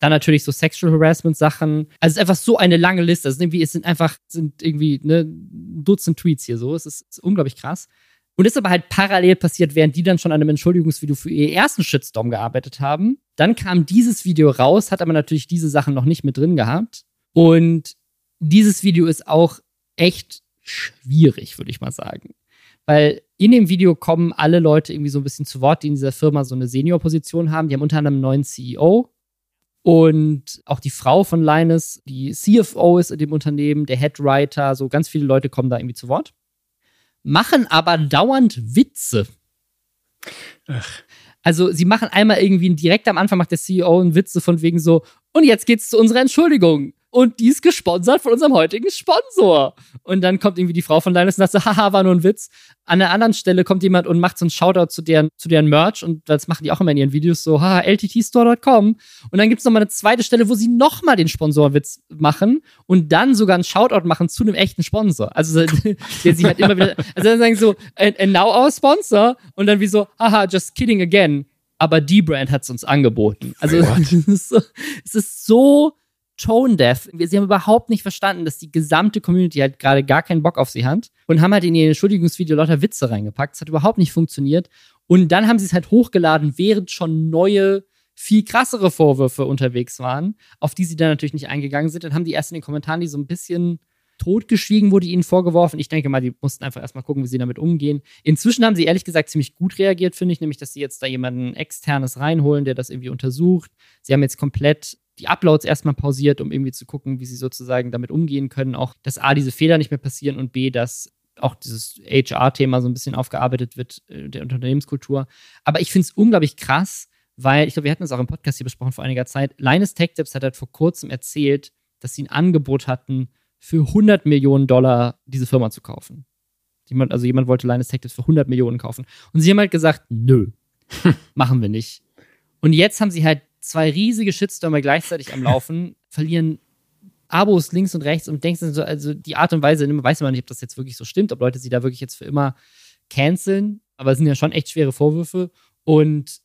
dann natürlich so Sexual Harassment Sachen. Also es ist einfach so eine lange Liste. Also irgendwie, es sind einfach, sind irgendwie ne, Dutzend Tweets hier so. Es ist, ist unglaublich krass. Und ist aber halt parallel passiert, während die dann schon an einem Entschuldigungsvideo für ihr ersten Shitstorm gearbeitet haben. Dann kam dieses Video raus, hat aber natürlich diese Sachen noch nicht mit drin gehabt. Und dieses Video ist auch echt schwierig, würde ich mal sagen. Weil in dem Video kommen alle Leute irgendwie so ein bisschen zu Wort, die in dieser Firma so eine Senior-Position haben. Die haben unter anderem einen neuen CEO, und auch die Frau von Linus, die CFO ist in dem Unternehmen, der Headwriter, so ganz viele Leute kommen da irgendwie zu Wort. Machen aber dauernd Witze. Ach. Also sie machen einmal irgendwie direkt am Anfang macht der CEO einen Witze von wegen so, und jetzt geht's zu unserer Entschuldigung und die ist gesponsert von unserem heutigen Sponsor. Und dann kommt irgendwie die Frau von Linus und sagt so, haha, war nur ein Witz. An der anderen Stelle kommt jemand und macht so einen Shoutout zu deren, zu deren Merch und das machen die auch immer in ihren Videos so, haha, lttstore.com. Und dann gibt es nochmal eine zweite Stelle, wo sie nochmal den Sponsorwitz machen und dann sogar einen Shoutout machen zu einem echten Sponsor. Also der sie halt immer wieder, also dann sagen so, and, and now our sponsor und dann wie so, haha, just kidding again. Aber die Brand hat es uns angeboten. Also es ist so tone deaf. Sie haben überhaupt nicht verstanden, dass die gesamte Community halt gerade gar keinen Bock auf sie hat und haben halt in ihr Entschuldigungsvideo lauter Witze reingepackt. Das hat überhaupt nicht funktioniert. Und dann haben sie es halt hochgeladen, während schon neue, viel krassere Vorwürfe unterwegs waren, auf die sie dann natürlich nicht eingegangen sind. Dann haben die erst in den Kommentaren die so ein bisschen totgeschwiegen, wurde ihnen vorgeworfen. Ich denke mal, die mussten einfach erstmal gucken, wie sie damit umgehen. Inzwischen haben sie ehrlich gesagt ziemlich gut reagiert, finde ich, nämlich, dass sie jetzt da jemanden externes reinholen, der das irgendwie untersucht. Sie haben jetzt komplett die Uploads erstmal pausiert, um irgendwie zu gucken, wie sie sozusagen damit umgehen können. Auch, dass A, diese Fehler nicht mehr passieren und B, dass auch dieses HR-Thema so ein bisschen aufgearbeitet wird, äh, der Unternehmenskultur. Aber ich finde es unglaublich krass, weil ich glaube, wir hatten es auch im Podcast hier besprochen vor einiger Zeit. Linus Tech Tips hat halt vor kurzem erzählt, dass sie ein Angebot hatten, für 100 Millionen Dollar diese Firma zu kaufen. Jemand, also jemand wollte Linus Tech Tips für 100 Millionen kaufen. Und sie haben halt gesagt, nö, machen wir nicht. Und jetzt haben sie halt zwei riesige Shitstürme gleichzeitig am Laufen, verlieren Abos links und rechts und denkst so, also die Art und Weise, weiß man nicht, ob das jetzt wirklich so stimmt, ob Leute sie da wirklich jetzt für immer canceln, aber es sind ja schon echt schwere Vorwürfe und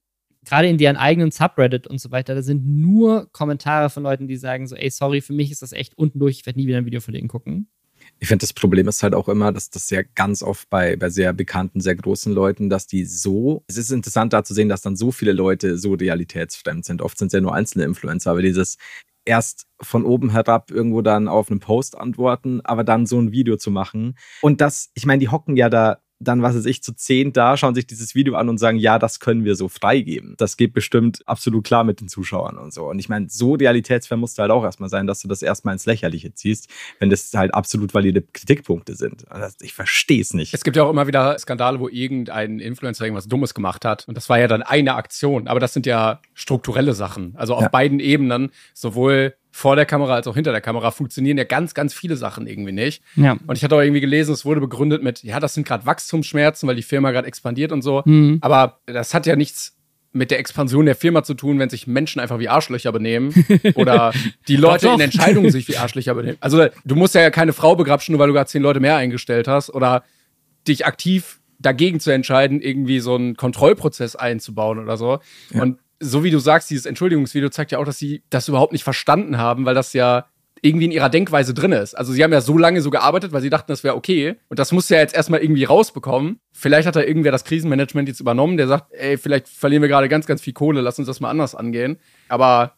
gerade in deren eigenen Subreddit und so weiter, da sind nur Kommentare von Leuten, die sagen so, ey, sorry, für mich ist das echt unten durch, ich werde nie wieder ein Video von denen gucken. Ich finde, das Problem ist halt auch immer, dass das ja ganz oft bei, bei sehr bekannten, sehr großen Leuten, dass die so, es ist interessant da zu sehen, dass dann so viele Leute so realitätsfremd sind. Oft sind es ja nur einzelne Influencer, aber dieses erst von oben herab irgendwo dann auf einen Post antworten, aber dann so ein Video zu machen. Und das, ich meine, die hocken ja da dann, was weiß ich, zu zehn da, schauen sich dieses Video an und sagen, ja, das können wir so freigeben. Das geht bestimmt absolut klar mit den Zuschauern und so. Und ich meine, so realitätsfern musst du halt auch erstmal sein, dass du das erstmal ins Lächerliche ziehst, wenn das halt absolut valide Kritikpunkte sind. Also ich verstehe es nicht. Es gibt ja auch immer wieder Skandale, wo irgendein Influencer irgendwas Dummes gemacht hat. Und das war ja dann eine Aktion. Aber das sind ja strukturelle Sachen. Also auf ja. beiden Ebenen, sowohl vor der Kamera als auch hinter der Kamera funktionieren ja ganz, ganz viele Sachen irgendwie nicht. Ja. Und ich hatte auch irgendwie gelesen, es wurde begründet mit, ja, das sind gerade Wachstumsschmerzen, weil die Firma gerade expandiert und so. Mhm. Aber das hat ja nichts mit der Expansion der Firma zu tun, wenn sich Menschen einfach wie Arschlöcher benehmen oder die Leute in Entscheidungen sich wie Arschlöcher benehmen. Also du musst ja keine Frau begrapschen, nur weil du gerade zehn Leute mehr eingestellt hast oder dich aktiv dagegen zu entscheiden, irgendwie so einen Kontrollprozess einzubauen oder so. Ja. Und so wie du sagst, dieses Entschuldigungsvideo zeigt ja auch, dass sie das überhaupt nicht verstanden haben, weil das ja irgendwie in ihrer Denkweise drin ist. Also sie haben ja so lange so gearbeitet, weil sie dachten, das wäre okay. Und das muss ja jetzt erstmal irgendwie rausbekommen. Vielleicht hat da irgendwer das Krisenmanagement jetzt übernommen, der sagt, ey, vielleicht verlieren wir gerade ganz, ganz viel Kohle, lass uns das mal anders angehen. Aber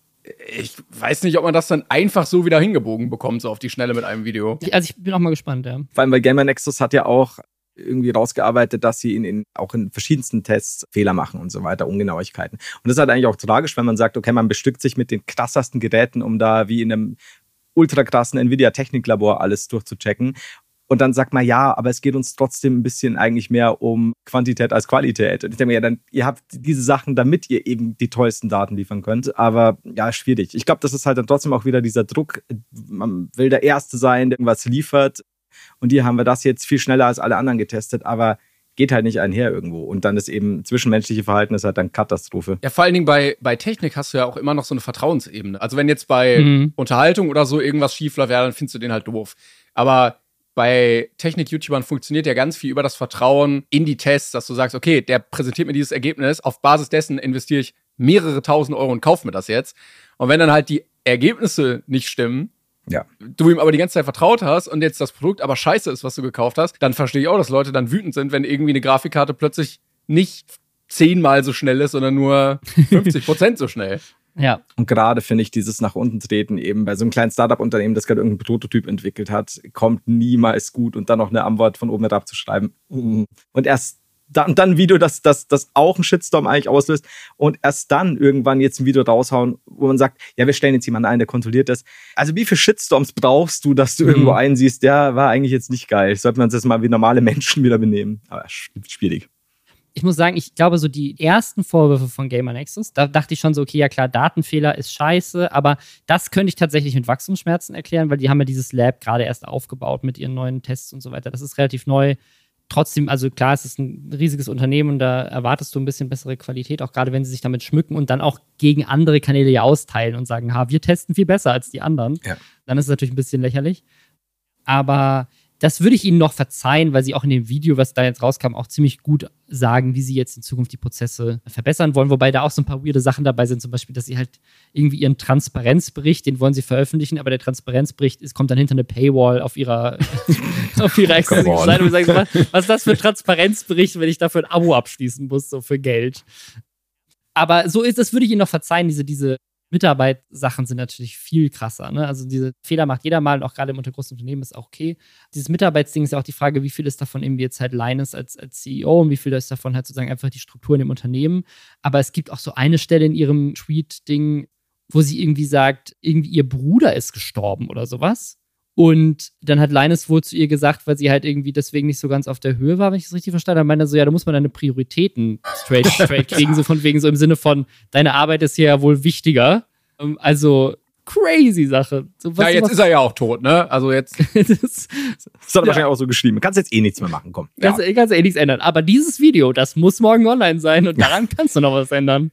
ich weiß nicht, ob man das dann einfach so wieder hingebogen bekommt, so auf die Schnelle mit einem Video. Also ich bin auch mal gespannt, ja. Vor allem, weil Gamer Nexus hat ja auch irgendwie rausgearbeitet, dass sie in, in, auch in verschiedensten Tests Fehler machen und so weiter, Ungenauigkeiten. Und das ist halt eigentlich auch tragisch, wenn man sagt, okay, man bestückt sich mit den krassesten Geräten, um da wie in einem ultra krassen Nvidia-Techniklabor alles durchzuchecken. Und dann sagt man, ja, aber es geht uns trotzdem ein bisschen eigentlich mehr um Quantität als Qualität. Und ich denke mir, ja, dann, ihr habt diese Sachen, damit ihr eben die tollsten Daten liefern könnt. Aber ja, schwierig. Ich glaube, das ist halt dann trotzdem auch wieder dieser Druck. Man will der Erste sein, der irgendwas liefert. Und hier haben wir das jetzt viel schneller als alle anderen getestet, aber geht halt nicht einher irgendwo. Und dann ist eben zwischenmenschliche Verhalten ist halt dann Katastrophe. Ja, vor allen Dingen bei, bei Technik hast du ja auch immer noch so eine Vertrauensebene. Also wenn jetzt bei mhm. Unterhaltung oder so irgendwas schief läuft, ja, dann findest du den halt doof. Aber bei Technik-YouTubern funktioniert ja ganz viel über das Vertrauen in die Tests, dass du sagst, okay, der präsentiert mir dieses Ergebnis, auf Basis dessen investiere ich mehrere tausend Euro und kaufe mir das jetzt. Und wenn dann halt die Ergebnisse nicht stimmen, ja. Du ihm aber die ganze Zeit vertraut hast und jetzt das Produkt aber scheiße ist, was du gekauft hast, dann verstehe ich auch, dass Leute dann wütend sind, wenn irgendwie eine Grafikkarte plötzlich nicht zehnmal so schnell ist, sondern nur 50 Prozent so schnell. Ja. Und gerade finde ich dieses nach unten treten eben bei so einem kleinen Startup-Unternehmen, das gerade irgendeinen Prototyp entwickelt hat, kommt niemals gut und dann noch eine Antwort von oben herab zu schreiben. Und erst dann, dann ein Video, das, das, das auch einen Shitstorm eigentlich auslöst und erst dann irgendwann jetzt ein Video raushauen, wo man sagt, ja, wir stellen jetzt jemanden ein, der kontrolliert das. Also wie viele Shitstorms brauchst du, dass du mhm. irgendwo einsiehst, der war eigentlich jetzt nicht geil. Sollte man uns jetzt mal wie normale Menschen wieder benehmen. Aber schwierig. Ich muss sagen, ich glaube, so die ersten Vorwürfe von Gamer Nexus, da dachte ich schon so, okay, ja klar, Datenfehler ist scheiße, aber das könnte ich tatsächlich mit Wachstumsschmerzen erklären, weil die haben ja dieses Lab gerade erst aufgebaut mit ihren neuen Tests und so weiter. Das ist relativ neu trotzdem, also klar, es ist ein riesiges Unternehmen und da erwartest du ein bisschen bessere Qualität, auch gerade wenn sie sich damit schmücken und dann auch gegen andere Kanäle ja austeilen und sagen, ha, wir testen viel besser als die anderen. Ja. Dann ist es natürlich ein bisschen lächerlich. Aber das würde ich ihnen noch verzeihen, weil sie auch in dem Video, was da jetzt rauskam, auch ziemlich gut sagen, wie sie jetzt in Zukunft die Prozesse verbessern wollen. Wobei da auch so ein paar weirde Sachen dabei sind, zum Beispiel, dass sie halt irgendwie ihren Transparenzbericht, den wollen sie veröffentlichen, aber der Transparenzbericht ist, kommt dann hinter eine Paywall auf ihrer, auf ihrer Seite und sagen, was ist das für ein Transparenzbericht, wenn ich dafür ein Abo abschließen muss, so für Geld. Aber so ist, das würde ich ihnen noch verzeihen, diese, diese Mitarbeitssachen sind natürlich viel krasser. Ne? Also diese Fehler macht jeder mal und auch gerade im großen Unternehmen ist auch okay. Dieses Mitarbeitsding ist ja auch die Frage, wie viel ist davon irgendwie jetzt halt Linus als, als CEO und wie viel ist davon halt sozusagen einfach die Struktur in dem Unternehmen. Aber es gibt auch so eine Stelle in ihrem Tweet-Ding, wo sie irgendwie sagt, irgendwie ihr Bruder ist gestorben oder sowas. Und dann hat Linus wohl zu ihr gesagt, weil sie halt irgendwie deswegen nicht so ganz auf der Höhe war, wenn ich das richtig verstanden habe, meinte so, ja, da muss man deine Prioritäten straight, straight kriegen, so von wegen so im Sinne von, deine Arbeit ist hier ja wohl wichtiger. Ähm, also, crazy Sache. So, ja, jetzt ist er ja auch tot, ne? Also jetzt. das, das hat er ja. wahrscheinlich auch so geschrieben. Kannst jetzt eh nichts mehr machen, komm. Kannst, ja. kannst eh nichts ändern. Aber dieses Video, das muss morgen online sein und daran kannst du noch was ändern.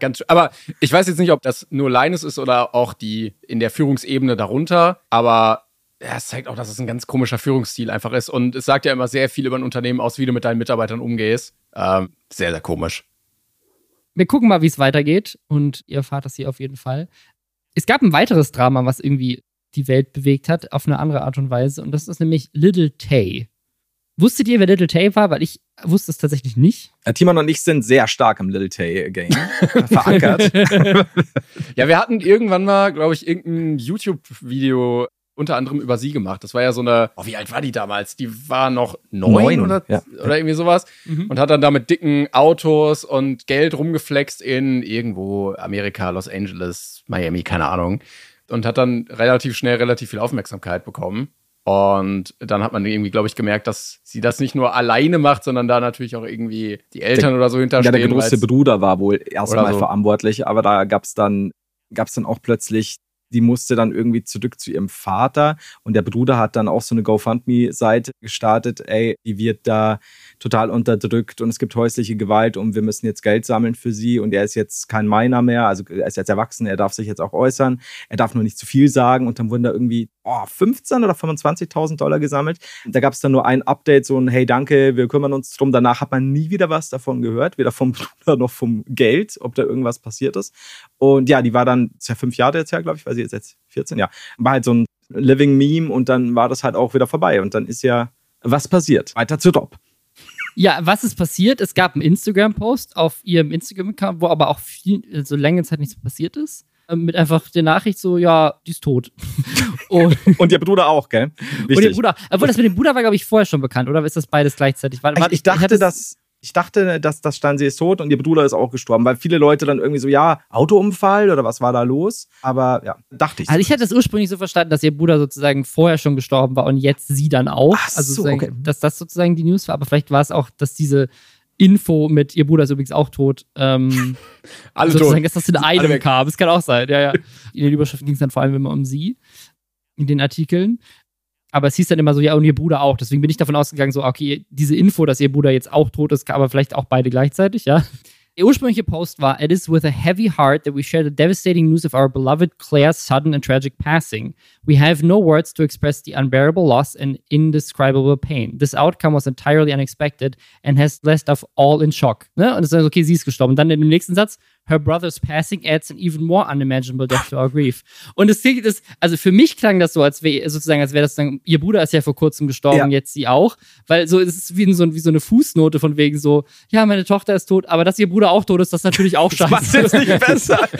Ganz, aber ich weiß jetzt nicht, ob das nur Linus ist oder auch die in der Führungsebene darunter, aber ja, es zeigt auch, dass es ein ganz komischer Führungsstil einfach ist. Und es sagt ja immer sehr viel über ein Unternehmen aus, wie du mit deinen Mitarbeitern umgehst. Ähm, sehr, sehr komisch. Wir gucken mal, wie es weitergeht und ihr erfahrt das hier auf jeden Fall. Es gab ein weiteres Drama, was irgendwie die Welt bewegt hat, auf eine andere Art und Weise. Und das ist nämlich Little Tay. Wusstet ihr, wer Little Tay war? Weil ich wusste es tatsächlich nicht. Äh, Timon und ich sind sehr stark im Little Tay-Game verankert. ja, wir hatten irgendwann mal, glaube ich, irgendein YouTube-Video unter anderem über sie gemacht. Das war ja so eine, oh, wie alt war die damals? Die war noch neun, Neun, oder, ja. oder irgendwie sowas. Mhm. Und hat dann da mit dicken Autos und Geld rumgeflext in irgendwo Amerika, Los Angeles, Miami, keine Ahnung. Und hat dann relativ schnell relativ viel Aufmerksamkeit bekommen. Und dann hat man irgendwie, glaube ich, gemerkt, dass sie das nicht nur alleine macht, sondern da natürlich auch irgendwie die Eltern oder so Ja, hinterstehen. der große Bruder war wohl erstmal so. verantwortlich, aber da gab's dann, gab's dann auch plötzlich, die musste dann irgendwie zurück zu ihrem Vater. Und der Bruder hat dann auch so eine GoFundMe-Seite gestartet, ey, die wird da total unterdrückt und es gibt häusliche Gewalt und wir müssen jetzt Geld sammeln für sie und er ist jetzt kein Miner mehr, also er ist jetzt erwachsen, er darf sich jetzt auch äußern, er darf nur nicht zu viel sagen und dann wurden da irgendwie oh, 15 oder 25.000 Dollar gesammelt. Da gab es dann nur ein Update, so ein Hey, danke, wir kümmern uns drum. Danach hat man nie wieder was davon gehört, weder vom Bruder noch vom Geld, ob da irgendwas passiert ist. Und ja, die war dann, ist ja fünf Jahre jetzt her, glaube ich, weil sie jetzt, jetzt 14, ja, war halt so ein Living Meme und dann war das halt auch wieder vorbei. Und dann ist ja was passiert. Weiter zu Rob. Ja, was ist passiert? Es gab einen Instagram-Post auf ihrem Instagram-Account, wo aber auch viel, so lange Zeit nichts passiert ist. Ähm, Mit einfach der Nachricht so, ja, die ist tot. und, Und ihr Bruder auch, gell? und ihr Wichtig. Bruder, obwohl das mit dem Bruder war, glaube ich, vorher schon bekannt, oder ist das beides gleichzeitig? Weil, ich, ich dachte, dass ich dachte, dass das stand, sie ist tot und ihr Bruder ist auch gestorben, weil viele Leute dann irgendwie so, ja, Autounfall oder was war da los? Aber ja, dachte ich. Also ich hatte es ursprünglich so verstanden, dass ihr Bruder sozusagen vorher schon gestorben war und jetzt sie dann auch. Ach also so, okay. dass das sozusagen die News war, aber vielleicht war es auch, dass diese Info mit ihr Bruder ist übrigens auch tot. Ähm, Alle sozusagen, tot. dass das in einem kam. Es kann auch sein, ja, ja. In den Überschriften ging es dann vor allem immer um sie, in den Artikeln. Aber es hieß dann immer so, ja, und ihr Bruder auch. Deswegen bin ich davon ausgegangen, so, okay, diese Info, dass ihr Bruder jetzt auch tot ist, aber vielleicht auch beide gleichzeitig, ja. Der ursprüngliche Post war, It is with a heavy heart that we share the devastating news of our beloved Claire's sudden and tragic passing. We have no words to express the unbearable loss and indescribable pain. This outcome was entirely unexpected and has left us all in shock. Ne? Und es ist okay, sie ist gestorben. Dann in dem nächsten Satz, Her brother's passing adds an even more unimaginable death to our grief. Und es klingt, das, also für mich klang das so, als wäre sozusagen, als wäre das dann, ihr Bruder ist ja vor kurzem gestorben, Ja. jetzt sie auch, weil so es ist wie so, wie so eine Fußnote von wegen so, ja, meine Tochter ist tot, aber dass ihr Bruder auch tot ist, das ist natürlich auch scheiße. macht's jetzt nicht besser.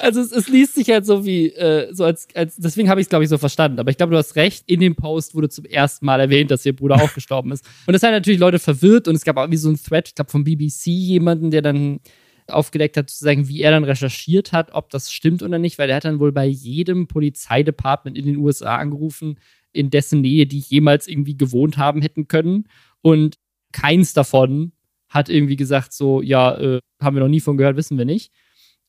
Also es, es liest sich halt so wie, äh, so als, als deswegen habe ich es, glaube ich, so verstanden. Aber ich glaube, du hast recht, in dem Post wurde zum ersten Mal erwähnt, dass ihr Bruder auch gestorben ist. Und das hat natürlich Leute verwirrt und es gab auch wie so ein Thread, ich glaube, vom BBC jemanden, der dann aufgedeckt hat, sozusagen, wie er dann recherchiert hat, ob das stimmt oder nicht, weil er hat dann wohl bei jedem Polizeidepartment in den USA angerufen, in dessen Nähe die jemals irgendwie gewohnt haben hätten können. Und keins davon hat irgendwie gesagt, so, ja, äh, haben wir noch nie von gehört, wissen wir nicht.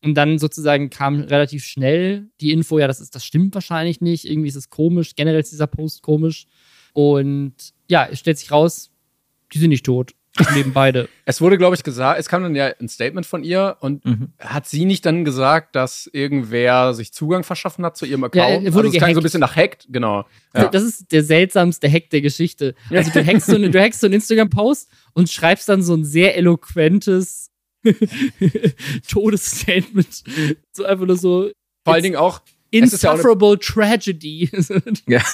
Und dann sozusagen kam relativ schnell die Info, ja, das ist, das stimmt wahrscheinlich nicht. Irgendwie ist es komisch. Generell ist dieser Post komisch. Und ja, es stellt sich raus, die sind nicht tot. Die leben beide. Es wurde, glaube ich, gesagt, es kam dann ja ein Statement von ihr und Mhm. hat sie nicht dann gesagt, dass irgendwer sich Zugang verschaffen hat zu ihrem Ja, Account? er wurde also es klang so ein bisschen nach Hackt, genau. Ja. Das ist der seltsamste Hack der Geschichte. Also du hackst so, eine, du hackst so einen Instagram-Post und schreibst dann so ein sehr eloquentes Todesstatement. So einfach nur so Vor allen Dingen auch ist ja auch insufferable tragedy. Ja.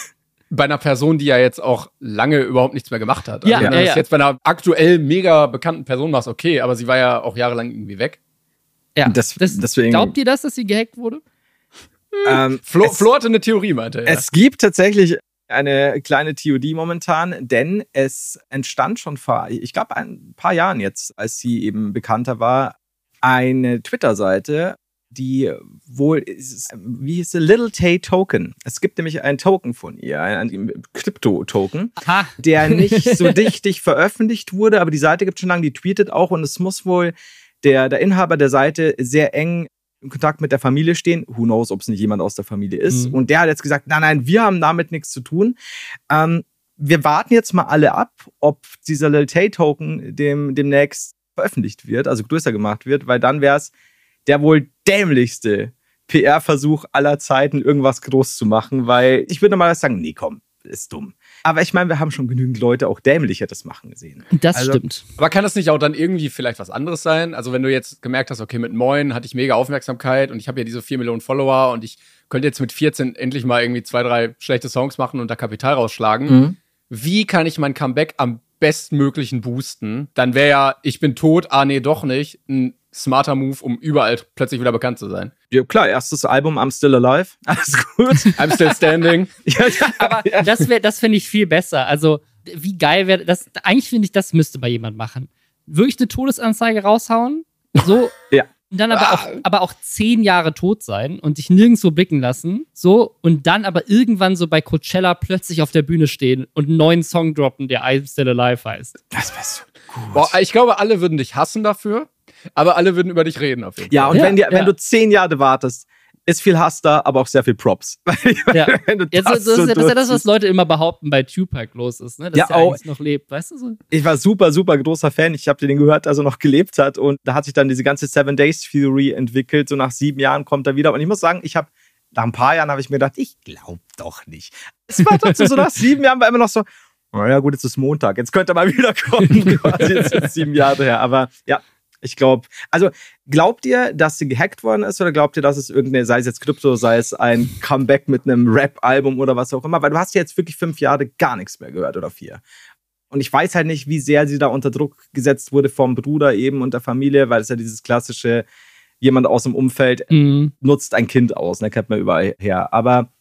bei einer Person, die ja jetzt auch lange überhaupt nichts mehr gemacht hat. Also Ja, wenn du ja, das ja. jetzt bei einer aktuell mega bekannten Person machst, okay, aber sie war ja auch jahrelang irgendwie weg. ja, Das- das, deswegen- Glaubt ihr das, dass sie gehackt wurde? ähm, Flo, es- Flo hatte eine Theorie, meinte er. Es gibt tatsächlich eine kleine TOD momentan, denn es entstand schon vor, ich glaube, ein paar Jahren jetzt, als sie eben bekannter war, eine Twitter-Seite, die wohl, ist- wie hieß sie, Little Tay Token. Es gibt nämlich einen Token von ihr, einen Krypto-Token, der nicht so dichtig veröffentlicht wurde, aber die Seite gibt schon lange, die tweetet auch und es muss wohl der, der Inhaber der Seite sehr eng in Kontakt mit der Familie stehen. Who knows, ob es nicht jemand aus der Familie ist. Mhm. Und der hat jetzt gesagt, nein, nein, wir haben damit nichts zu tun. Ähm, wir warten jetzt mal alle ab, ob dieser Lil Tay Token dem, demnächst veröffentlicht wird, also größer gemacht wird, weil dann wäre es der wohl dämlichste PR-Versuch aller Zeiten, irgendwas groß zu machen, weil ich würde mal sagen, nee, komm, ist dumm. Aber ich meine, wir haben schon genügend Leute auch dämlicher das machen gesehen. Das Also- stimmt. Aber kann das nicht auch dann irgendwie vielleicht was anderes sein? Also wenn du jetzt gemerkt hast, okay, mit Moin hatte ich mega Aufmerksamkeit und ich habe ja diese 4 Millionen Follower und ich könnte jetzt mit 14 endlich mal irgendwie zwei, drei schlechte Songs machen und da Kapital rausschlagen. Mhm. Wie kann ich mein Comeback am bestmöglichen boosten? Dann wäre ja, ich bin tot, ah nee, doch nicht, ein smarter Move, um überall plötzlich wieder bekannt zu sein. Ja, klar, erstes Album, I'm Still Alive. Alles gut. I'm Still Standing. ja, ja, Aber das wäre, das finde ich viel besser. Also, wie geil wäre das? Eigentlich finde ich, das müsste bei jemand machen. Wirklich eine Todesanzeige raushauen, so. Ja. Und dann aber auch, aber auch zehn Jahre tot sein und dich nirgendwo blicken lassen, so. Und dann aber irgendwann so bei Coachella plötzlich auf der Bühne stehen und einen neuen Song droppen, der I'm Still Alive heißt. Das wäre so gut. Boah, ich glaube, alle würden dich hassen dafür, aber alle würden über dich reden auf jeden Fall. ja, und Ja, wenn, dir, ja. wenn du zehn Jahre wartest, ist viel Hass da, aber auch sehr viel Props. Ja. wenn du Ja, so, das das, so ist ja, das ist ja das, was. Leute immer behaupten bei Tupac los ist, ne? Dass Ja, der auch- noch lebt, weißt du so? ich war super, super großer Fan. Ich habe den gehört, als er noch gelebt hat. Und da hat sich dann diese ganze Seven Days Theory entwickelt. So nach sieben Jahren kommt er wieder. Und ich muss sagen, ich habe nach ein paar Jahren habe ich mir gedacht, ich glaube doch nicht. Es war trotzdem so nach sieben Jahren war immer noch so, naja gut, jetzt ist Montag, jetzt könnte er mal wiederkommen. Quasi jetzt sind sieben Jahre her. Aber ja, ich glaube, also glaubt ihr, dass sie gehackt worden ist oder glaubt ihr, dass es irgendeine, sei es jetzt Krypto, sei es ein Comeback mit einem Rap-Album oder was auch immer? Weil du hast ja jetzt wirklich fünf Jahre gar nichts mehr gehört oder vier. Und ich weiß halt nicht, wie sehr sie da unter Druck gesetzt wurde vom Bruder eben und der Familie, weil es ja dieses klassische, jemand aus dem Umfeld Mhm. nutzt ein Kind aus, ne, kennt man überall her. Aber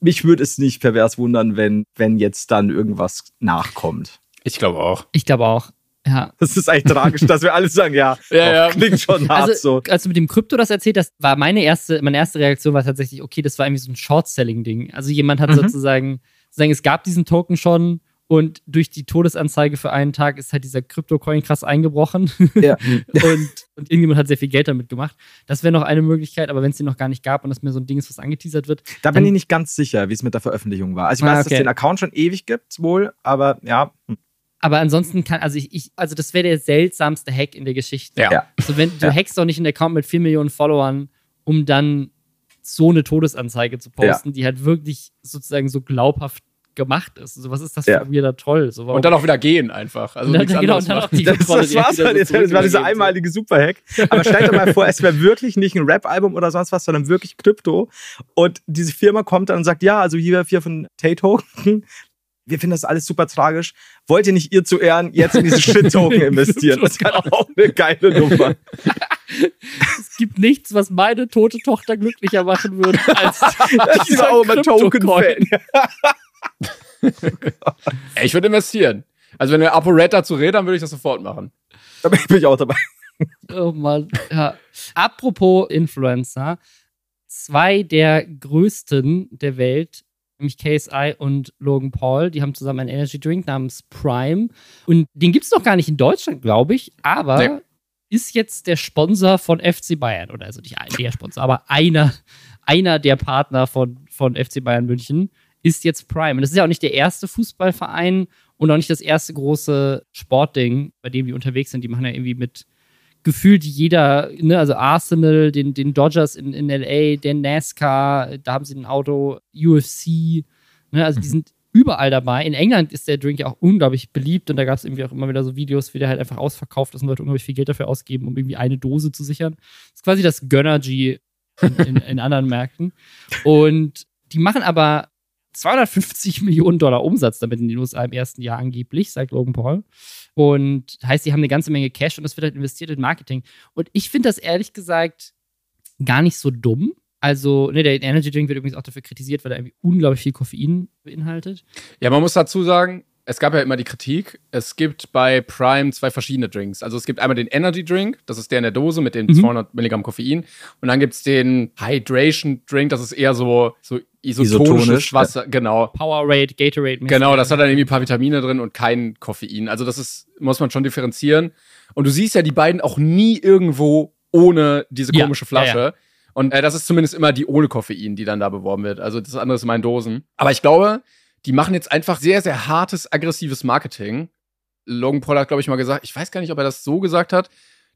mich würde es nicht pervers wundern, wenn, wenn jetzt dann irgendwas nachkommt. Ich glaube auch. Ich glaube auch. Ja. Das ist eigentlich tragisch, dass wir alle sagen, ja, Ja, doch, ja. klingt schon hart Also, so. als du mit dem Krypto das erzählt hast, war meine erste, meine erste Reaktion war tatsächlich, okay, das war irgendwie so ein Short-Selling-Ding. Also jemand hat Mhm. sozusagen, sozusagen, es gab diesen Token schon und durch die Todesanzeige für einen Tag ist halt dieser Krypto-Coin krass eingebrochen. Ja. und, und irgendjemand hat sehr viel Geld damit gemacht. Das wäre noch eine Möglichkeit, aber wenn es den noch gar nicht gab und das mir so ein Ding ist, was angeteasert wird, Da bin ich nicht ganz sicher, wie es mit der Veröffentlichung war. Also ich Ah, weiß, dass okay. es den Account schon ewig gibt, wohl, aber ja. Aber ansonsten kann, also ich, ich also das wäre der seltsamste Hack in der Geschichte. Ja. Ja. Also wenn du Ja. hackst doch nicht einen Account mit 4 Millionen Followern, um dann so eine Todesanzeige zu posten, die halt wirklich sozusagen so glaubhaft gemacht ist. Also was ist das Ja. für ein weirder Troll? So, Und dann auch wieder gehen einfach. Also Ja, nichts genau, anderes und dann auch machen. die Das, das war's halt so. Das war dieser einmalige Superhack. Aber stell dir mal vor, es wäre wirklich nicht ein Rap-Album oder sonst was, sondern wirklich Krypto. Und diese Firma kommt dann und sagt, ja, also hier, hier von Tate-Token, wir finden das alles super tragisch. Wollt ihr nicht ihr zu Ehren jetzt in diese Shit-Token investieren? Das kann auch eine geile Nummer. Es gibt nichts, was meine tote Tochter glücklicher machen würde, als Das ist auch immer Token-Fan. Ey, ich würde investieren. Also wenn der ApoRed dazu redet, dann würde ich das sofort machen. Da bin ich auch dabei. Oh Mann, ja. Apropos Influencer, zwei der größten der Welt, nämlich KSI und Logan Paul, die haben zusammen einen Energy Drink namens Prime. Und den gibt es noch gar nicht in Deutschland, glaube ich, aber Nee. ist jetzt der Sponsor von FC Bayern. Oder also nicht der Sponsor, aber einer, einer der Partner von, von FC Bayern München ist jetzt Prime. Und das ist ja auch nicht der erste Fußballverein und auch nicht das erste große Sportding, bei dem die unterwegs sind. Die machen ja irgendwie mit gefühlt jeder, ne, also Arsenal, den, den Dodgers in, in LA, der NASCAR, da haben sie ein Auto, UFC, ne, also die sind überall dabei. In England ist der Drink ja auch unglaublich beliebt und da gab es irgendwie auch immer wieder so Videos, wie der halt einfach ausverkauft ist und Leute unglaublich viel Geld dafür ausgeben, um irgendwie eine Dose zu sichern. Das ist quasi das Gönnergy in, in, in anderen Märkten. Und die machen aber 250 Millionen Dollar Umsatz damit in den USA im ersten Jahr angeblich, sagt Logan Paul. Und heißt, sie haben eine ganze Menge Cash und das wird halt investiert in Marketing. Und ich finde das ehrlich gesagt gar nicht so dumm. Also, ne, der Energy Drink wird übrigens auch dafür kritisiert, weil er irgendwie unglaublich viel Koffein beinhaltet. Ja, man muss dazu sagen, es gab ja immer die Kritik, es gibt bei Prime zwei verschiedene Drinks. Also es gibt einmal den Energy Drink, das ist der in der Dose mit den Mhm. 200 Milligramm Koffein. Und dann gibt's den Hydration Drink, das ist eher so, so isotonisches Isotonisch, Wasser. Genau. Powerade, Gatorade. Genau, das hat dann irgendwie ein paar Vitamine drin und kein Koffein. Also das ist, muss man schon differenzieren. Und du siehst ja die beiden auch nie irgendwo ohne diese Ja, komische Flasche. ja, Und äh, das ist zumindest immer die ohne Koffein, die dann da beworben wird. Also das andere ist immer in Dosen. Aber ich glaube, die machen jetzt einfach sehr, sehr hartes, aggressives Marketing. Logan Paul hat, glaube ich, mal gesagt, ich weiß gar nicht, ob er das so gesagt hat,